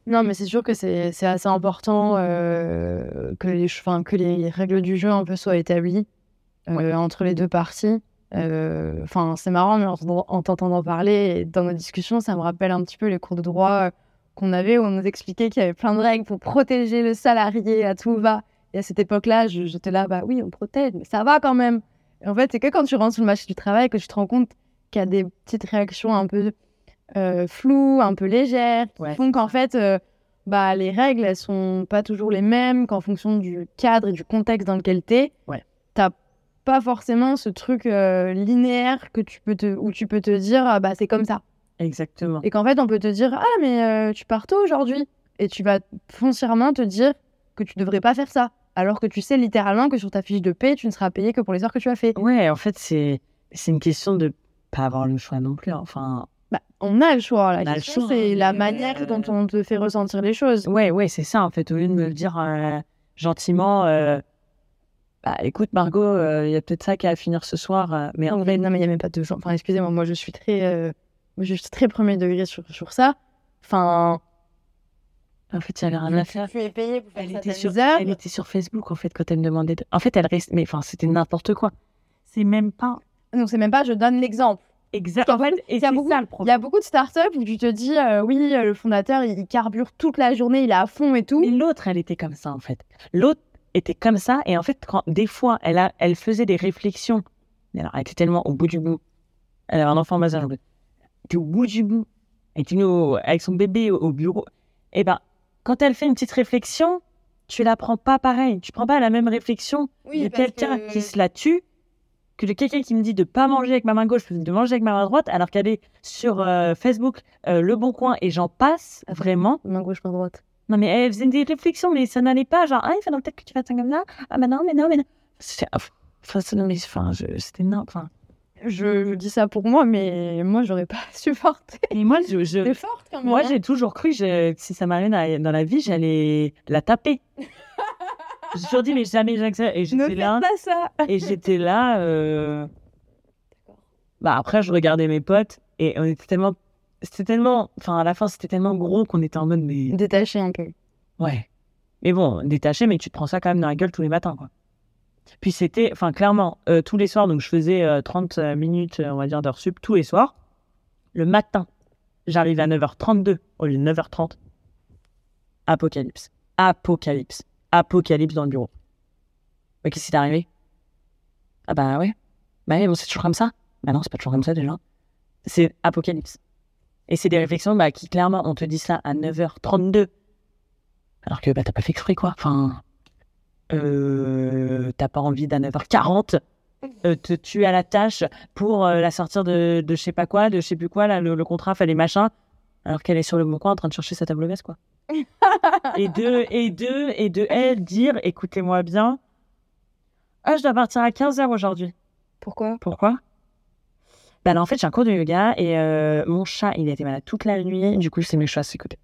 Non, mais c'est sûr que c'est assez important euh, que, les, que les règles du jeu un peu soient établies euh, entre les deux parties. Euh, Enfin, c'est marrant, mais en, en t'entendant parler et dans nos discussions, ça me rappelle un petit peu les cours de droit qu'on avait où on nous expliquait qu'il y avait plein de règles pour protéger le salarié à tout va. Et à cette époque-là, je- j'étais là, bah oui, on protège, mais ça va quand même. Et en fait, c'est que quand tu rentres sur le marché du travail que tu te rends compte qu'il y a des petites réactions un peu euh, floues, un peu légères, qui Ouais. font qu'en fait, euh, bah, les règles, elles sont pas toujours les mêmes, qu'en fonction du cadre et du contexte dans lequel tu es, Ouais. t'as pas forcément ce truc euh, linéaire que tu peux te, où tu peux te dire, ah, bah, c'est comme ça. Exactement. Et qu'en fait, on peut te dire, ah, mais euh, tu pars tôt aujourd'hui. Et tu vas foncièrement te dire que tu devrais pas faire ça. Alors que tu sais littéralement que sur ta fiche de paie, tu ne seras payé que pour les heures que tu as fait. Ouais, en fait, c'est c'est une question de pas avoir le choix non plus. hein. Enfin, Bah, on a le choix. La On a le question, choix, c'est hein, la manière euh, dont on te fait ressentir les choses. ouais, ouais, c'est ça en fait. Au lieu de me le dire euh, gentiment, euh, bah écoute Margot, euh, il y a peut-être ça qui a à finir ce soir, euh, mais en vrai, non, mais il n'y a même pas de gens. Enfin, excusez-moi, moi, je suis très, euh, je suis très premier degré sur, sur ça. Enfin, en fait, il y avait rien à faire. tu es payé pour faire Elle ça était, sur, heures. elle était sur Facebook en fait quand elle me demandait. de- En fait, elle reste, mais enfin, c'était n'importe quoi. C'est même pas Donc, c'est même pas, je donne l'exemple. Exact. En En fait, fait, et il y a c'est beaucoup- ça le Il y problème. a beaucoup de startups où tu te dis, euh, oui, euh, le fondateur, il, carbure toute la journée, il est à fond et tout. Mais l'autre, elle était comme ça en fait. L'autre était comme ça et en fait, quand des fois, elle a, elle faisait des réflexions. Alors, elle était tellement au bout du bout. Elle avait un enfant en bas. Elle était au bout du bout. Elle était au- avec son bébé au, au bureau. Et ben, quand elle fait une petite réflexion, tu la prends pas pareil. Tu prends pas la même réflexion Oui, de quelqu'un que- qui se la tue que de quelqu'un qui me dit de pas manger avec ma main gauche, de manger avec ma main droite, alors qu'elle est sur euh, Facebook, euh, Le Bon Coin et j'en passe vraiment. Main gauche, main droite. Non, mais elle faisait des réflexions, mais ça n'allait pas. Genre, ah, il faudrait peut-être que tu fasses ça comme ça. Ah, bah non, mais non, mais non. Enfin, non, mais enfin, je- c'était n'importe Enfin, Je, je dis ça pour moi, mais moi, j'aurais pas [LAUGHS] supporté. et moi, je, je- forte quand même. moi, hein. j'ai toujours cru que si ça m'arrivait dans la vie, j'allais la taper. J'ai toujours dit, mais jamais j'accepte. Et j'étais là. pas ça. Et j'étais là. euh, Bah, après, je regardais mes potes et on était tellement. C'était tellement. Enfin, à la fin, c'était tellement gros qu'on était en mode, mais. Détacher un peu. Ouais. Mais bon, détaché, mais tu te prends ça quand même dans la gueule tous les matins, quoi. Puis c'était, enfin, clairement, euh, tous les soirs, donc je faisais euh, 30 minutes, on va dire, d'heures sup tous les soirs. Le matin, j'arrivais à 9h32 au lieu de 9h30. Apocalypse. Apocalypse. Apocalypse dans le bureau. Mais qu'est-ce qui t'est arrivé? Ah bah ouais. Bah ouais, bon, c'est toujours comme ça. Bah non, c'est pas toujours comme ça déjà. C'est apocalypse. Et c'est des réflexions bah, qui, clairement, on te dit ça à 9h32. Alors que bah, t'as pas fait exprès, quoi. Enfin, euh, t'as pas envie d'à 9h40 euh, te tuer à la tâche pour euh, la sortir de, de je sais pas quoi, de je sais plus quoi, là, le, contrat, fallait machin, alors qu'elle est sur le bon coin en train de chercher sa table basse, quoi. Et de, et de, et de elle dire, écoutez-moi bien, ah, je dois partir à 15h aujourd'hui. Pourquoi? Pourquoi? Bah, là, en fait, j'ai un cours de yoga et euh, mon chat, il a été malade toute la nuit. Du coup, c'est mes chats à ses côtés.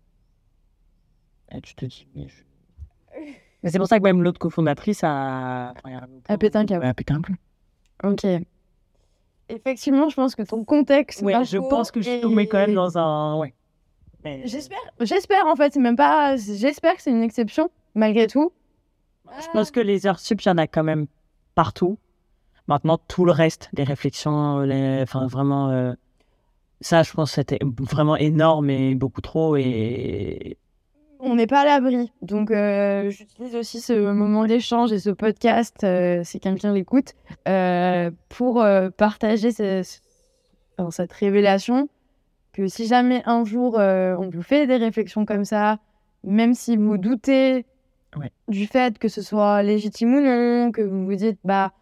Et tu te dis, mais, je- [LAUGHS] mais c'est pour ça que même l'autre cofondatrice a. elle pété un câble. A pété un câble. Ok. Effectivement, je pense que ton contexte. Ouais, je pense que je suis tombée quand même dans un. Ouais. J'espère, j'espère en fait, c'est même pas. J'espère que c'est une exception, malgré tout. Je pense que les heures sup, il y en a quand même partout. Maintenant, tout le reste, les réflexions, les... enfin vraiment, euh, ça, je pense que c'était vraiment énorme et beaucoup trop. Et On n'est pas à l'abri. Donc, euh, j'utilise aussi ce moment d'échange et ce podcast, euh, si quelqu'un l'écoute, euh, pour euh, partager ce- ce- enfin, cette révélation que si jamais un jour euh, on vous fait des réflexions comme ça, même si vous doutez Ouais. du fait que ce soit légitime ou non, que vous vous dites, bah,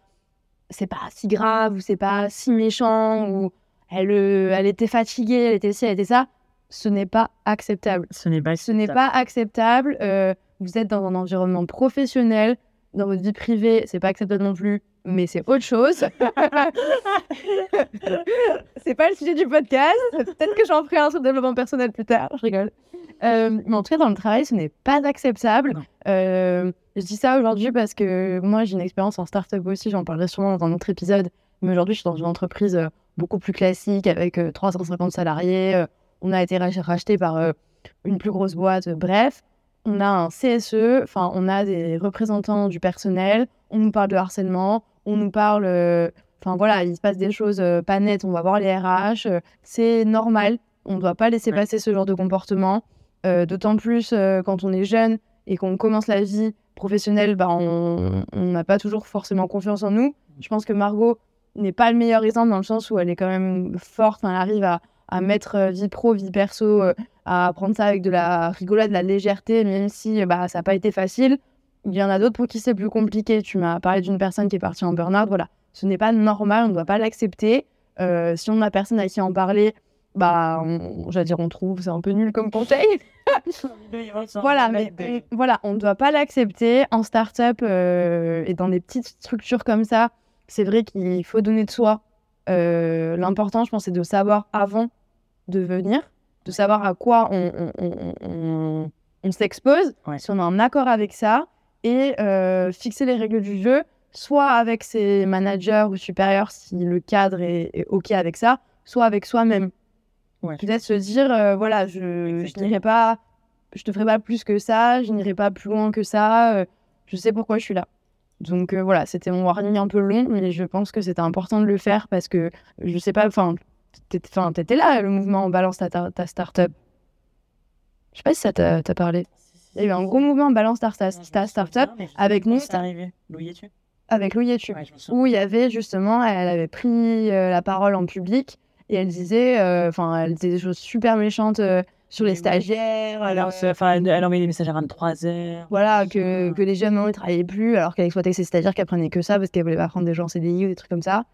c'est pas si grave ou c'est pas si méchant ou elle, euh, elle était fatiguée, elle était ci, elle était ça, ce n'est pas acceptable. ce n'est pas. Ce n'est pas acceptable. euh, vous êtes dans un environnement professionnel. Dans votre vie privée, c'est pas acceptable non plus, mais c'est autre chose. [LAUGHS] c'est pas le sujet du podcast. Peut-être que j'en ferai un sur le développement personnel plus tard. Je rigole. Euh, mais en tout cas, dans le travail, ce n'est pas acceptable. Euh, je dis ça aujourd'hui parce que moi, j'ai une expérience en start-up aussi. J'en parlerai sûrement dans un autre épisode. Mais aujourd'hui, je suis dans une entreprise euh, beaucoup plus classique avec euh, 350 salariés. On a été rach- racheté par une plus grosse boîte. Bref, on a un CSE, enfin, on a des représentants du personnel. On nous parle de harcèlement. On nous parle. euh, Enfin voilà, il se passe des choses euh, pas nettes. On va voir les RH. euh, c'est normal. On ne doit pas laisser passer ce genre de comportement. D'autant plus quand on est jeune et qu'on commence la vie professionnelle, bah, on n'a pas toujours forcément confiance en nous. Je pense que Margot n'est pas le meilleur exemple dans le sens où elle est quand même forte. Elle arrive à, à mettre vie pro, vie perso, à prendre ça avec de la rigolade, de la légèreté, même si bah, ça n'a pas été facile. Il y en a d'autres pour qui c'est plus compliqué. Tu m'as parlé d'une personne qui est partie en burn-out. Voilà, ce n'est pas normal, on ne doit pas l'accepter. Euh, si on n'a personne à qui en parler, bah, on, j'allais dire on trouve, c'est un peu nul comme conseil. [LAUGHS] Voilà, mais on, voilà, on ne doit pas l'accepter en start-up euh, et dans des petites structures comme ça. C'est vrai qu'il faut donner de soi. Euh, L'important, je pense, c'est de savoir avant de venir, de savoir à quoi on, on- on- on- on s'expose, Ouais. si on est en accord avec ça, et euh, fixer les règles du jeu, soit avec ses managers ou supérieurs si le cadre est, est OK avec ça, soit avec soi-même. Ouais. Peut-être se dire, euh, voilà, je, n'irai pas je te ferai pas plus que ça, je n'irai pas plus loin que ça, euh, je sais pourquoi je suis là. Donc euh, voilà, c'était mon warning un peu long, mais je pense que c'était important de le faire parce que je sais pas, enfin, t'étais là, le mouvement Balance ta, ta, ta start-up. Je sais pas si ça t'a parlé. Il y a eu un gros mouvement Balance ta, ta, ta start-up avec nous, C'est arrivé. Louis tu avec Louis et tu Ouais, où il y avait justement, elle avait pris euh, la parole en public et elle disait, euh, enfin, elle disait des choses super méchantes euh, sur les stagiaires. elle, Alors, enfin, elle, elle envoyait des messages à 23 heures. voilà, que, que les jeunes non, ils travaillaient plus, alors qu'elle exploitait ses stagiaires qui apprenaient que ça parce qu'elle voulait pas prendre des gens en CDI ou des trucs comme ça.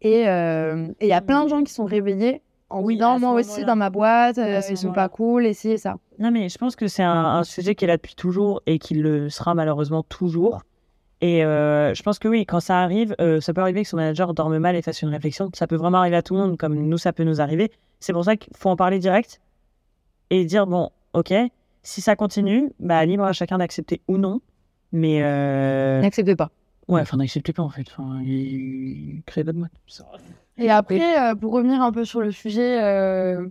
Et euh, et il y a plein de gens qui sont réveillés en Oui, ce moi aussi dans ma boîte, euh, ils sont moment-là. pas cool, et ça. Non, mais je pense que c'est un, un sujet qui est là depuis toujours et qui le sera malheureusement toujours. Et euh, je pense que oui, quand ça arrive, euh, ça peut arriver que son manager dorme mal et fasse une réflexion. Ça peut vraiment arriver à tout le monde, comme nous, ça peut nous arriver. C'est pour ça qu'il faut en parler direct et dire bon, ok, si ça continue, bah libre à chacun d'accepter ou non. Mais euh, N'acceptez pas. ouais, enfin n'acceptez pas en fait. Enfin, il, il crée d'autres modes. Et après, euh, pour revenir un peu sur le sujet euh,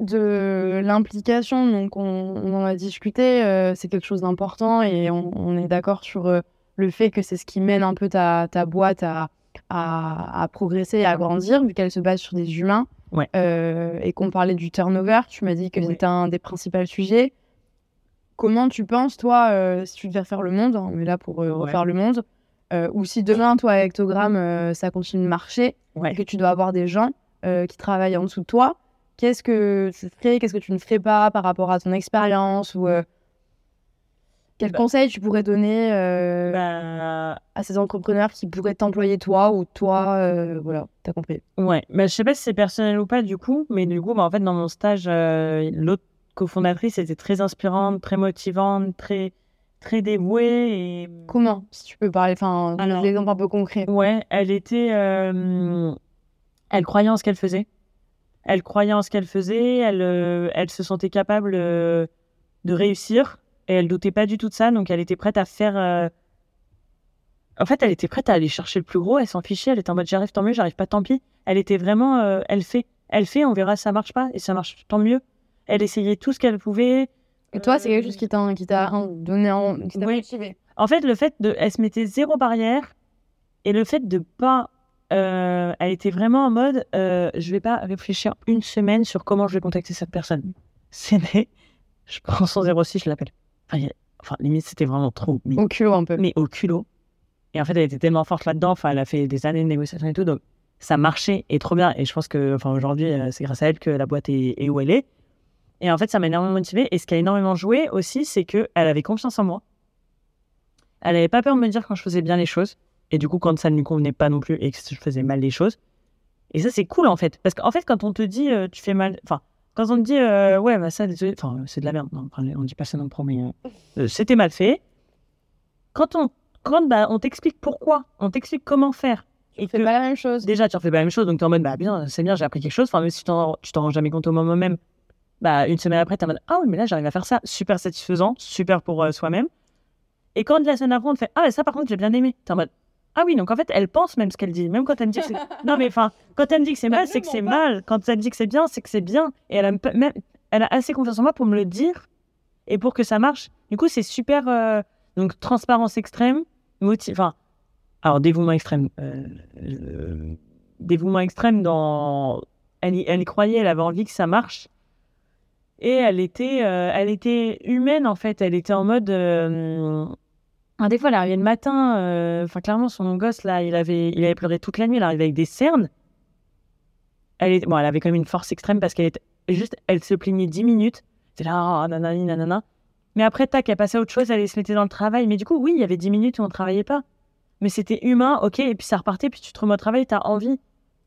de l'implication, donc on, on en a discuté, euh, c'est quelque chose d'important et on, on est d'accord sur le fait que c'est ce qui mène un peu ta, ta boîte à, à, à progresser et à grandir, vu qu'elle se base sur des humains. Ouais. Et qu'on parlait du turnover, tu m'as dit que Ouais. c'était un des principaux sujets. Comment tu penses, toi, si tu devais refaire le monde, hein, on est là pour refaire le monde, ou si demain, toi, avec Togram, ça continue de marcher, Ouais. que tu dois avoir des gens euh, qui travaillent en dessous de toi, qu'est-ce que tu ferais, qu'est-ce que tu ne ferais pas par rapport à ton expérience ou euh, quel Bah. conseil tu pourrais donner euh, Bah, à, ces entrepreneurs qui pourraient t'employer toi ou toi, voilà, t'as compris. Ouais, mais je sais pas si c'est personnel ou pas du coup, mais du coup, bah, en fait, dans mon stage, l'autre cofondatrice était très inspirante, très motivante, très, très dévouée. Et... Comment, si tu peux parler, enfin, des exemples un peu concrets. Ouais, elle était. euh, elle croyait en ce qu'elle faisait. Elle croyait en ce qu'elle faisait. Elle, euh, elle se sentait capable euh, de réussir. Et elle doutait pas du tout de ça. Donc, elle était prête à faire. En fait, elle était prête à aller chercher le plus gros. Elle s'en fichait. Elle était en mode j'arrive, tant mieux. J'arrive pas, tant pis. Elle était vraiment. Elle fait. Elle fait, on verra si ça marche pas. Et ça marche, tant mieux. Elle essayait tout ce qu'elle pouvait. Et toi, c'est quelque Euh, chose qui t'a qui t'a hein, donné en, qui t'a Oui. En fait, le fait de. Elle se mettait zéro barrière. Et le fait de pas. euh, elle était vraiment en mode euh, je vais pas réfléchir une semaine sur comment je vais contacter cette personne. C'est né. Je prends son 06, je l'appelle. Enfin, enfin, limite, c'était vraiment trop. Mais, Au culot un peu. mais au culot. Et en fait, elle était tellement forte là-dedans. Enfin, elle a fait des années de négociations et tout. Donc, ça marchait et trop bien. Et je pense que, enfin, aujourd'hui, euh, c'est grâce à elle que la boîte est, est où elle est. Et en fait, ça m'a énormément motivée. Et ce qui a énormément joué aussi, c'est qu'elle avait confiance en moi. Elle n'avait pas peur de me dire quand je faisais bien les choses. Et du coup, quand ça ne lui convenait pas non plus et que je faisais mal les choses. Et ça, c'est cool en fait. Parce qu'en fait, quand on te dit euh, tu fais mal. Enfin, quand on te dit euh, ouais, bah ça, désolé. Enfin, c'est de la merde. Non, on dit pas ça non plus, mais euh, euh, c'était mal fait. Quand on, quand, bah, on t'explique pourquoi, on t'explique comment faire. Et C'est que pas la même chose. déjà, tu refais pas la même chose. Donc, tu es en mode bah bien, c'est bien, j'ai appris quelque chose. Enfin, même si tu tu t'en rends jamais compte au moment même, bah une semaine après, tu es en mode ah oui, mais là, j'arrive à faire ça. Super satisfaisant, super pour euh, soi-même. Et quand la semaine après, on te fait ah, mais ça par contre, j'ai bien aimé. Tu es en mode ah oui, donc en fait, elle pense même ce qu'elle dit. Même quand elle me dit que c'est. [LAUGHS] Non, mais enfin, quand elle me dit que c'est Bah, mal, c'est que c'est mal. Quand elle me dit que c'est bien, c'est que c'est bien. Et elle a, même, elle a assez confiance en moi pour me le dire et pour que ça marche. Du coup, c'est super. euh, donc, transparence extrême, motiv... Enfin, alors, dévouement extrême. euh, euh, dévouement extrême dans. Elle y, elle y croyait, elle avait envie que ça marche. Et elle était, euh, elle était humaine, en fait. Elle était en mode. euh, ah, des fois, elle arrivait le matin. euh, Enfin, clairement, son gosse, là, il avait, il avait pleuré toute la nuit. Elle arrivait avec des cernes. Elle, bon, elle avait quand même une force extrême parce qu'elle était juste, elle se plaignait 10 minutes. C'est là, ah, nanani, nanana. Mais après, tac, elle passait à autre chose, elle se mettait dans le travail. Mais du coup, oui, il y avait 10 minutes où on ne travaillait pas. Mais c'était humain, ok, et puis ça repartait, puis tu te remets au travail, tu as envie.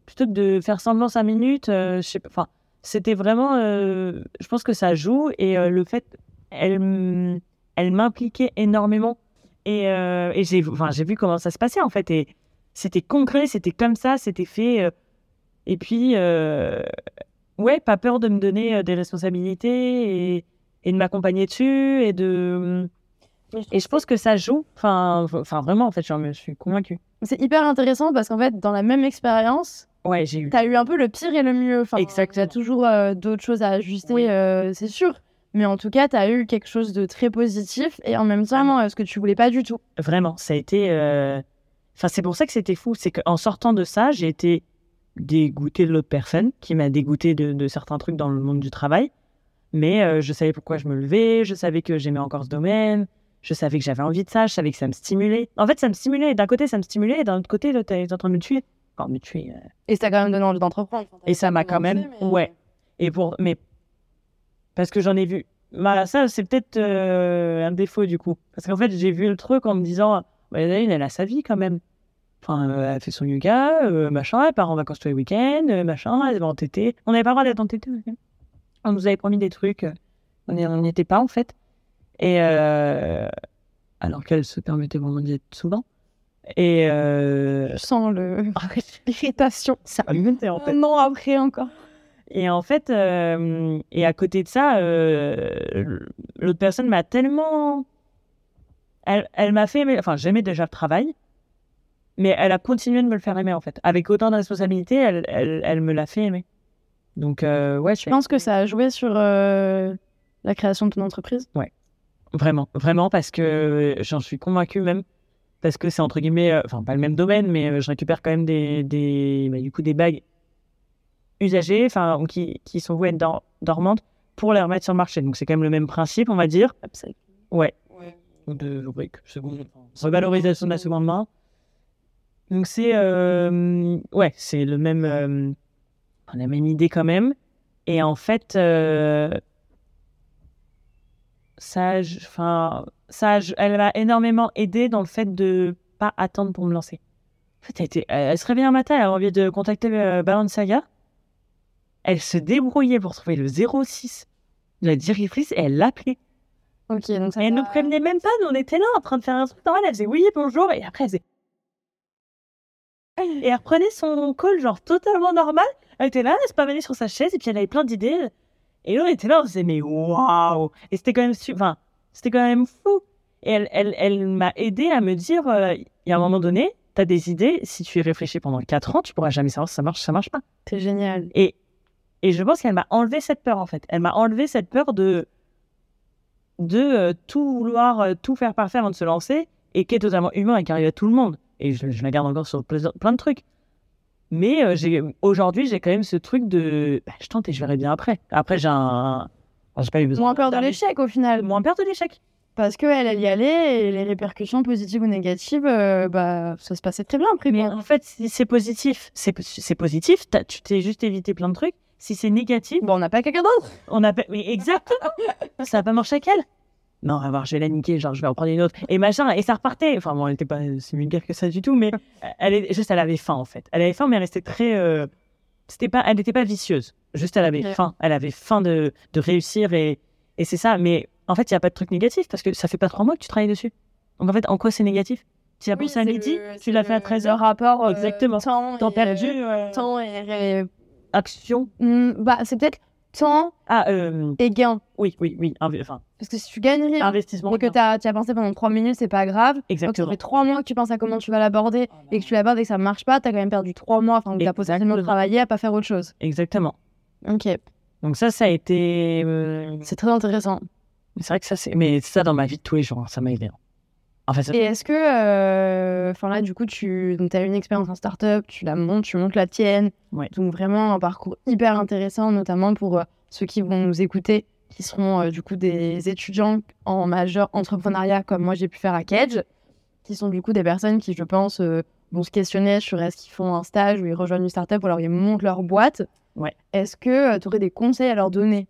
Plutôt que de faire semblant 5 minutes, euh, je sais pas. Enfin, c'était vraiment. euh, je pense que ça joue, et euh, le fait. Elle, elle m'impliquait énormément. Et, euh, et j'ai enfin, j'ai vu comment ça se passait, en fait. Et c'était concret, c'était comme ça, c'était fait. et puis, ouais, pas peur de me donner des responsabilités et, et de m'accompagner dessus et de. Et je pense que ça joue. Enfin, enfin vraiment, en fait, me suis convaincue. C'est hyper intéressant parce qu'en fait, dans la même expérience, Ouais, j'ai eu. t'as eu un peu le pire et le mieux. Enfin, Exactement. T'as toujours euh, d'autres choses à ajuster, Oui. euh, c'est sûr. Mais en tout cas, t'as eu quelque chose de très positif et en même temps, euh, ce que tu voulais pas du tout. Vraiment, ça a été. euh, Enfin, c'est pour ça que c'était fou. C'est qu'en sortant de ça, j'ai été dégoûté de l'autre personne qui m'a dégoûté de, de certains trucs dans le monde du travail. Mais je savais pourquoi je me levais, je savais que j'aimais encore ce domaine, je savais que j'avais envie de ça, je savais que ça me stimulait. En fait, ça me stimulait. D'un côté, ça me stimulait, et d'un autre côté, t'es en train de me tuer. Enfin, me tuer. euh, Et ça t'a quand même donné envie d'entreprendre. Et ça m'a quand même. mais- Ouais. Et pour. Mais. Parce que j'en ai vu. Bah, ça, c'est peut-être euh, un défaut du coup. Parce qu'en fait, j'ai vu le truc en me disant bah, elle a sa vie quand même. Enfin, euh, elle fait son yoga, euh, machin, elle part en vacances tous les week-ends, euh, machin, elle va en TT. On n'avait pas le droit d'être en TT. ok On nous avait promis des trucs. On n'y on n'y était pas en fait. Et. euh, Alors qu'elle se permettait vraiment d'y être souvent. Et. Euh... Je sens le... [LAUGHS] [LAUGHS] l'irritation. Ça a monté en fait. Un an après encore. Et en fait, euh, et à côté de ça, euh, l'autre personne m'a tellement. Elle, elle m'a fait aimer. Enfin, j'aimais déjà le travail, mais elle a continué de me le faire aimer en fait. Avec autant de responsabilités, elle, elle, elle me l'a fait aimer. Donc, euh, ouais, Je pense que ça a joué sur la création de ton entreprise? Vraiment, vraiment, parce que j'en suis convaincue même. Parce que c'est entre guillemets, euh, enfin, pas le même domaine, mais euh, je récupère quand même des, des, bah, du coup, des bagues usagées, enfin, qui, qui sont vouées à être dor- dormantes pour les remettre sur le marché. Donc, c'est quand même le même principe, on va dire. Ouais. De rubrique seconde, revalorisation de la seconde main. Donc, c'est, euh, ouais, c'est le même, euh, la même idée quand même. Et en fait, euh, ça, enfin, ça, a- elle m'a énormément aidé dans le fait de pas attendre pour me lancer. En fait, elle, était- elle- se réveillait un matin, elle avait envie de contacter euh, Balenciaga. Elle se débrouillait pour trouver le 06 de la directrice et elle l'appelait. Ok, donc ça Et elle ne nous prévenait même pas, nous on était là en train de faire un truc normal. Elle faisait oui, bonjour, et après elle faisait. Et elle reprenait son call, genre totalement normal. Elle était là, elle se promenait sur sa chaise, et puis elle avait plein d'idées. Et nous on était là, on se disait, mais waouh! Et c'était quand même su- enfin, c'était quand même fou. Et elle, elle, elle m'a aidé à me dire, euh, il y a un moment donné, tu as des idées, si tu y réfléchis pendant 4 ans, tu pourras jamais savoir si ça marche, ça marche pas. C'est génial. Et, et je pense qu'elle m'a enlevé cette peur, en fait. Elle m'a enlevé cette peur de, de euh, tout vouloir, euh, tout faire parfait avant de se lancer, et qui est totalement humain et qui arrive à tout le monde. Et je, je la garde encore sur plein, plein de trucs. Mais euh, j'ai- aujourd'hui, j'ai quand même ce truc de bah, je tente et je verrai bien après. Après, j'ai un. Enfin, j'ai pas eu besoin. Moins peur de d'un- l'échec au final. Moins peur de l'échec. Parce qu'elle, elle y allait et les répercussions positives ou négatives, euh, bah, ça se passait très bien après. Mais en fait, si c'est positif, c'est c'est positif, tu t'es juste évité plein de trucs. Si c'est négatif, Bon, on n'a pas quelqu'un d'autre. On [LAUGHS] a pas- Mais exactement Ça n'a pas marché avec elle Non, on va voir, je vais la niquer, genre je vais en prendre une autre. Et machin, et ça repartait. Enfin, bon, elle n'était pas si vulgaire que ça du tout, mais elle est juste, elle avait faim en fait. Elle avait faim, mais elle restait très. euh, C'était pas, elle n'était pas vicieuse. Juste, elle avait faim. Elle avait faim de, de réussir et, et c'est ça. Mais en fait, il n'y a pas de truc négatif parce que ça fait pas trois mois que tu travailles dessus. Donc en fait, en quoi c'est négatif? Tu as Oui, pensé à midi, le- tu l'as fait à le- 13h. Le rapport euh, Exactement. temps, perdu, euh, temps et, et- action? Hmm, bah, c'est peut-être temps Ah, euh, et gain. oui, oui, oui. Enfin, Parce que si tu gagnes rien investissement. et que tu as, pensé pendant trois minutes, c'est pas grave. Donc, ça Exactement. fait trois mois que tu penses à comment tu vas l'aborder et que tu l'abordes et que ça marche pas, tu as quand même perdu trois mois, enfin, tu as potentiellement Exactement. travaillé à pas faire autre chose. Exactement. Ok, Donc ça, ça a été. euh, c'est très intéressant. C'est vrai que ça, c'est. Mais ça, dans ma vie de tous les jours, hein, ça m'a aidé. hein. En fait, ça- Et est-ce que, euh, enfin là, du coup, tu as une expérience en start-up, tu la montes, tu montes la tienne. Ouais. Donc vraiment un parcours hyper intéressant, notamment pour euh, ceux qui vont nous écouter, qui seront euh, du coup des étudiants en majeur entrepreneuriat comme moi j'ai pu faire à Kedge, qui sont du coup des personnes qui, je pense, vont se questionner sur est-ce qu'ils font un stage ou ils rejoignent une start-up ou alors ils montent leur boîte. Ouais. Est-ce que tu aurais des conseils à leur donner?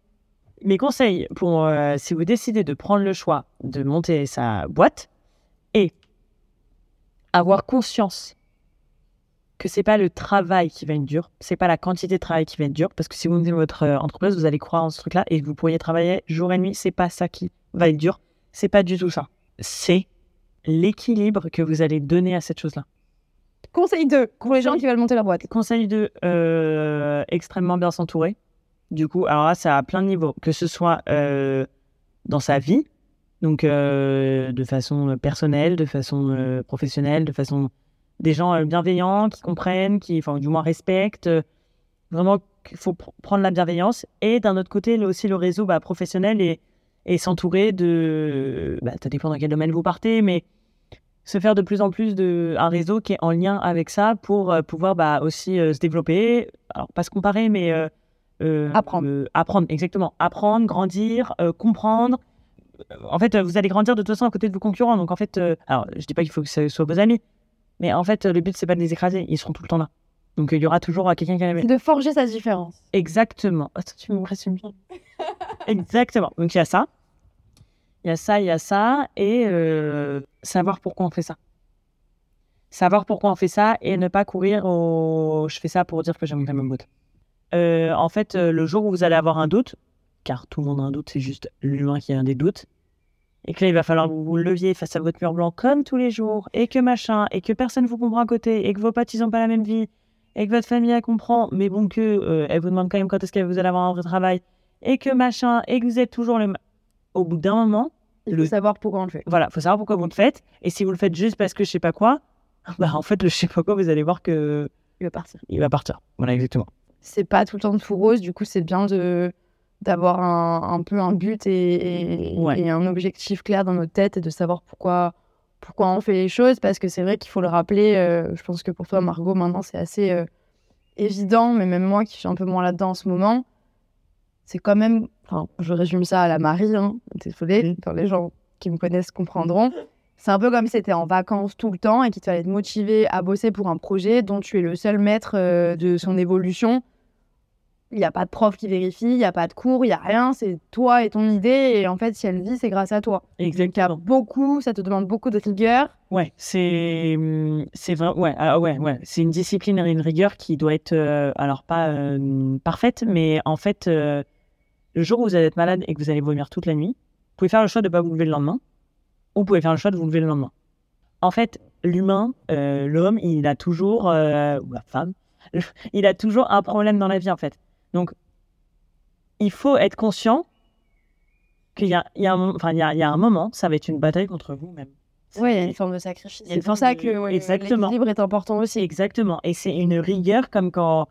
Mes conseils pour si vous décidez de prendre le choix de monter sa boîte avoir conscience que c'est pas le travail qui va être dur, c'est pas la quantité de travail qui va être dur, parce que si vous montez votre euh, entreprise, vous allez croire en ce truc-là et vous pourriez travailler jour et nuit, c'est pas ça qui va être dur, c'est pas du tout ça. C'est l'équilibre que vous allez donner à cette chose-là. Conseil 2 pour les gens qui veulent monter leur boîte. Conseil de euh, extrêmement bien s'entourer. Du coup, alors là, c'est à plein de niveaux, que ce soit euh, dans sa vie, donc euh, de façon personnelle, de façon euh, professionnelle, de façon des gens euh, bienveillants qui comprennent, qui, enfin, du moins respectent. euh, vraiment, qu'il faut pr- prendre la bienveillance. Et d'un autre côté, là aussi le réseau bah, professionnel et, et s'entourer de. Bah, ça dépend dans quel domaine vous partez, mais se faire de plus en plus de un réseau qui est en lien avec ça pour euh, pouvoir bah, aussi euh, se développer. Alors, pas se comparer, mais euh, euh, Apprendre. euh, apprendre, exactement. Apprendre, grandir, euh, comprendre. En fait, vous allez grandir de toute façon à côté de vos concurrents. Donc, en fait, euh, alors, je dis pas qu'il faut que ce soit vos amis, mais en fait, le but, c'est pas de les écraser. Ils seront tout le temps là. Donc, il y aura toujours euh, quelqu'un qui a C'est de forger sa différence. Exactement. Attends, tu me résumes bien. [LAUGHS] Exactement. Donc il y a ça. Il y a ça, il y a ça. Et euh, savoir pourquoi on fait ça. Savoir pourquoi on fait ça et ne pas courir au je fais ça pour dire que j'aime même boîte. Euh, en fait, le jour où vous allez avoir un doute, car tout le monde a un doute, c'est juste l'humain qui a des doutes, et que là, il va falloir que vous vous leviez face à votre mur blanc comme tous les jours, et que machin, et que personne vous comprend à côté, et que vos potes, ils n'ont pas la même vie, et que votre famille, elle comprend, mais bon, que euh, elle vous demande quand même quand est-ce que vous allez avoir un vrai travail, et que machin, et que vous êtes toujours le... Au bout d'un moment, Il faut Le- savoir pourquoi on le fait. voilà, faut savoir pourquoi vous le faites, et si vous le faites juste parce que je sais pas quoi, [LAUGHS] bah en fait, le je sais pas quoi, vous allez voir que Il va partir. il va partir. Voilà, exactement. c'est pas tout le temps tout rose. Du coup, c'est bien de d'avoir un, un peu un but et, et- Ouais. et un objectif clair dans notre tête et de savoir pourquoi pourquoi on fait les choses. Parce que c'est vrai qu'il faut le rappeler. euh, je pense que pour toi, Margot, maintenant, c'est assez euh, évident. Mais même moi, qui suis un peu moins là-dedans en ce moment, c'est quand même. Enfin, je résume ça à la Marie. Hein, désolée, quand les gens qui me connaissent comprendront. C'est un peu comme si c'était en vacances tout le temps et qu'il fallait te motiver à bosser pour un projet dont tu es le seul maître euh, de son évolution Il n'y a pas de prof qui vérifie, il n'y a pas de cours, il n'y a rien. C'est toi et ton idée. Et en fait, si elle vit, c'est grâce à toi. Exactement. beaucoup, ça te demande beaucoup de rigueur. Ouais, c'est hum, c'est vrai. Ouais, ah ouais, ouais. C'est une discipline et une rigueur qui doit être euh, alors pas euh, parfaite, mais en fait, euh, le jour où vous allez être malade et que vous allez vomir toute la nuit, vous pouvez faire le choix de ne pas vous lever le lendemain, ou vous pouvez faire le choix de vous lever le lendemain. En fait, l'humain, l'homme, il a toujours ou la femme, [LAUGHS] il a toujours un problème dans la vie en fait. Donc, il faut être conscient qu'il y a, y un, moment- enfin, il y a, il y a un moment, ça va être une bataille contre vous-même. Oui, il y a une forme de sacrifice. C'est pour ça que ouais, Exactement. l'équilibre est important aussi. Exactement. Et c'est une rigueur comme quand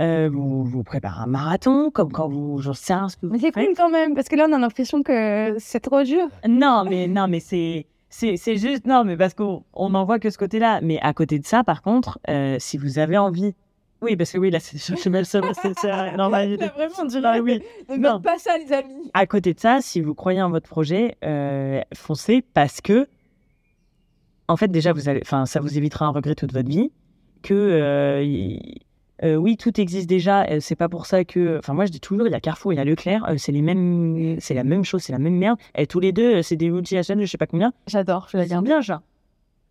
euh, vous, vous préparez un marathon, comme quand vous, j'en sais rien ce que vous Mais c'est cool quand même, parce que là, on a l'impression que c'est trop dur. Non, mais non, mais c'est c'est juste non, mais parce qu'on on n'en voit que ce côté-là. Mais à côté de ça, par contre, euh, si vous avez envie, oui, parce que oui, là, c'est [LAUGHS] je suis mal seul, c'est c'est- non, bah, Là, vraiment, on non, dirait. oui. Ne Non. pas ça, les amis. À côté de ça, si vous croyez en votre projet, euh, foncez parce que, en fait, déjà, vous allez, enfin, ça vous évitera un regret toute votre vie. Que, euh, y- euh, oui, tout existe déjà. euh, c'est pas pour ça que, enfin, moi, je dis toujours, il y a Carrefour, il y a Leclerc, euh, c'est les mêmes, c'est la même chose, c'est la même merde. Et tous les deux, c'est des multinationales, je sais pas combien. J'adore, je la C'est garder. bien, ça.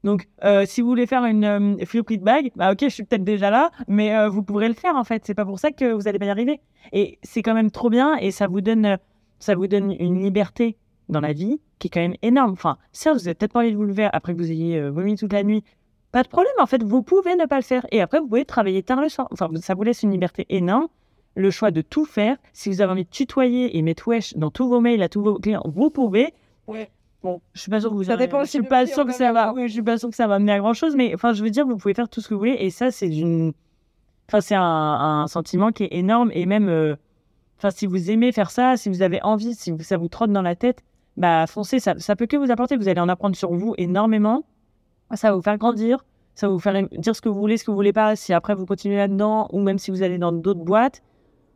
Donc, euh, si vous voulez faire une euh, flip bag, bah ok, je suis peut-être déjà là, mais euh, vous pourrez le faire en fait. C'est pas pour ça que vous allez pas y arriver. Et c'est quand même trop bien et ça vous donne, euh, ça vous donne une liberté dans la vie qui est quand même énorme. Enfin, certes, vous avez peut-être pas envie de vous lever après que vous ayez vomi toute la nuit. Pas de problème, en fait, vous pouvez ne pas le faire. Et après, vous pouvez travailler tard le soir. Enfin, ça vous laisse une liberté énorme. Le choix de tout faire. Si vous avez envie de tutoyer et mettre wesh dans tous vos mails à tous vos clients, vous pouvez. Ouais. Bon, je suis pas sûr que vous Ça en- dépend je suis pas sûr que ça va. Oui, je suis pas sûr que ça va mener à grand chose, mais enfin, je veux dire, vous pouvez faire tout ce que vous voulez, et ça, c'est d'une, enfin, c'est un, un sentiment qui est énorme, et même, euh, enfin, si vous aimez faire ça, si vous avez envie, si ça vous trotte dans la tête, bah, foncez, ça, ça peut que vous apporter. Vous allez en apprendre sur vous énormément. Ça va vous faire grandir, ça va vous faire dire ce que vous voulez, ce que vous voulez pas. Si après vous continuez là-dedans, ou même si vous allez dans d'autres boîtes,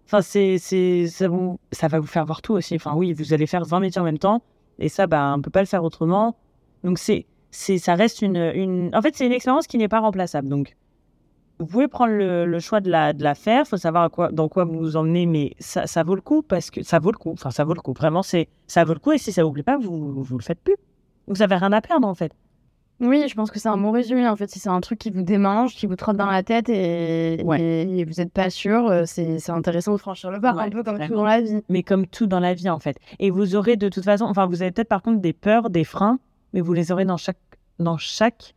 enfin, c'est, c'est, ça vous, ça va vous faire voir tout aussi. Enfin, oui, vous allez faire 20 métiers en même temps. Et ça, bah, on peut pas le faire autrement. Donc, c'est, c'est, ça reste une, une... En fait, c'est une expérience qui n'est pas remplaçable. Donc, vous pouvez prendre le, choix de la, de la faire. Il faut savoir à quoi, dans quoi vous vous emmenez, mais ça, ça vaut le coup parce que ça vaut le coup. Enfin, ça vaut le coup. Vraiment, c'est, ça vaut le coup. Et si ça vous plaît pas, vous, vous le faites plus. Vous avez rien à perdre, en fait. Oui, je pense que c'est un bon résumé. En fait, si c'est un truc qui vous démange, qui vous trotte dans la tête et, Ouais. et- et vous n'êtes pas sûr, euh, c'est intéressant de franchir le pas, Ouais, un peu comme tout dans la vie. mais comme tout dans la vie en fait. Et vous aurez de toute façon, enfin vous avez peut-être par contre des peurs, des freins, mais vous les aurez dans chaque, dans chaque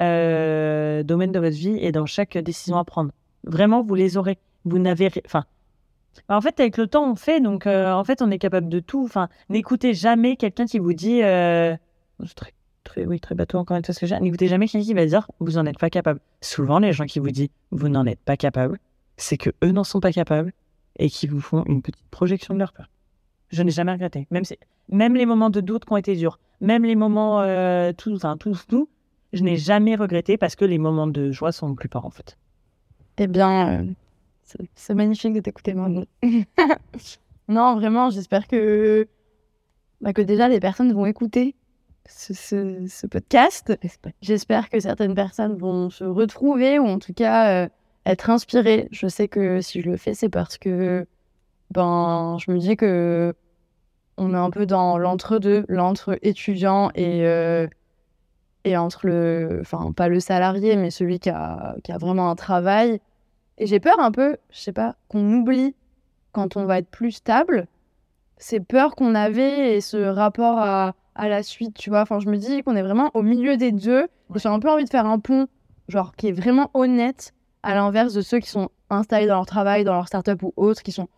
euh, domaine de votre vie et dans chaque décision à prendre. Vraiment, vous les aurez. Vous n'avez, enfin, en fait avec le temps on fait, donc euh, en fait on est capable de tout. Enfin, n'écoutez jamais quelqu'un qui vous dit, euh, très, oui très bateau encore une fois ce que j'ai. N'écoutez jamais quelqu'un qui va dire vous n'en êtes pas capable. Souvent les gens qui vous disent vous n'en êtes pas capable, c'est que eux n'en sont pas capables et qui vous font une petite projection de leur peur. Je n'ai jamais regretté. Même, même les moments de doute qui ont été durs, même les moments, euh, tout, enfin, tout, tout, je n'ai jamais regretté parce que les moments de joie sont plus forts en fait. Eh bien, euh, c'est- magnifique de t'écouter, Margot. [LAUGHS] non, vraiment, j'espère que, bah, que déjà les personnes vont écouter ce, podcast. J'espère que certaines personnes vont se retrouver ou en tout cas euh, être inspirées. Je sais que si je le fais, c'est parce que ben, je me dis que on est un peu dans l'entre-deux, l'entre étudiant et, euh, et entre le, enfin pas le salarié, mais celui qui a, qui a vraiment un travail. Et j'ai peur un peu, je sais pas, qu'on oublie quand on va être plus stable, ces peurs qu'on avait et ce rapport à, à la suite, tu vois. Enfin, je me dis qu'on est vraiment au milieu des deux. Et J'ai un peu envie de faire un pont, genre, qui est vraiment honnête, à l'inverse de ceux qui sont installés dans leur travail, dans leur start-up ou autres, qui sont.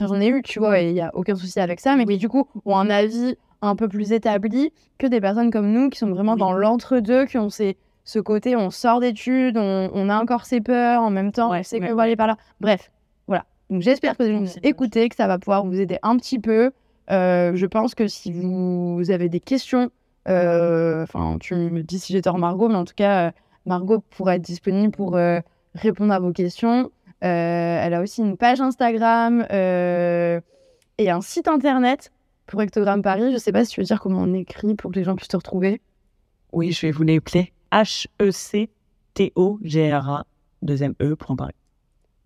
J'en ai eu, tu vois, et il n'y a aucun souci avec ça, mais qui, du coup, ont un avis un peu plus établi que des personnes comme nous qui sont vraiment Oui. dans l'entre-deux, qui ont ces, ce côté, on sort d'études, on, on a encore ses peurs, en même temps, Ouais, on sait ouais, qu'on va aller par là. Bref, voilà. Donc j'espère que vous allez nous écouter, que ça va pouvoir vous aider un petit peu. Euh, je pense que si vous avez des questions, euh, enfin, tu me dis si j'ai tort, Margot, mais en tout cas, euh, Margot pourra être disponible pour répondre à vos questions. Elle a aussi une page Instagram et un site internet pour Ectogramme Paris. Je sais pas si tu veux dire comment on écrit pour que les gens puissent te retrouver. Oui, je vais vous l'appeler H-E-C-T-O-G-R-A, deuxième E, point pareil.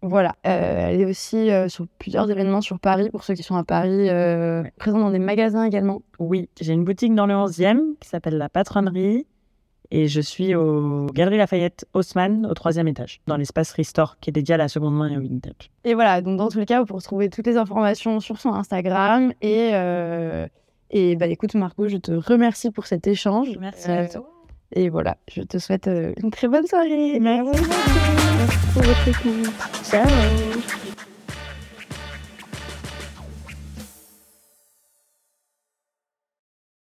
Voilà. Euh, elle est aussi euh, sur plusieurs événements sur Paris, pour ceux qui sont à Paris, euh, présente dans des magasins également. Oui, j'ai une boutique dans le 11e qui s'appelle La Patronnerie. Et je suis au Galerie Lafayette Haussmann, au troisième étage, dans l'espace Restore, qui est dédié à la seconde main et au vintage. Et voilà, donc dans tous les cas, vous pourrez retrouver toutes les informations sur son Instagram. Et, et bah, écoute, Marco, je te remercie pour cet échange. Merci à toi. Et voilà, je te souhaite euh, une très bonne soirée. Merci. Pour votre écoute. Ciao.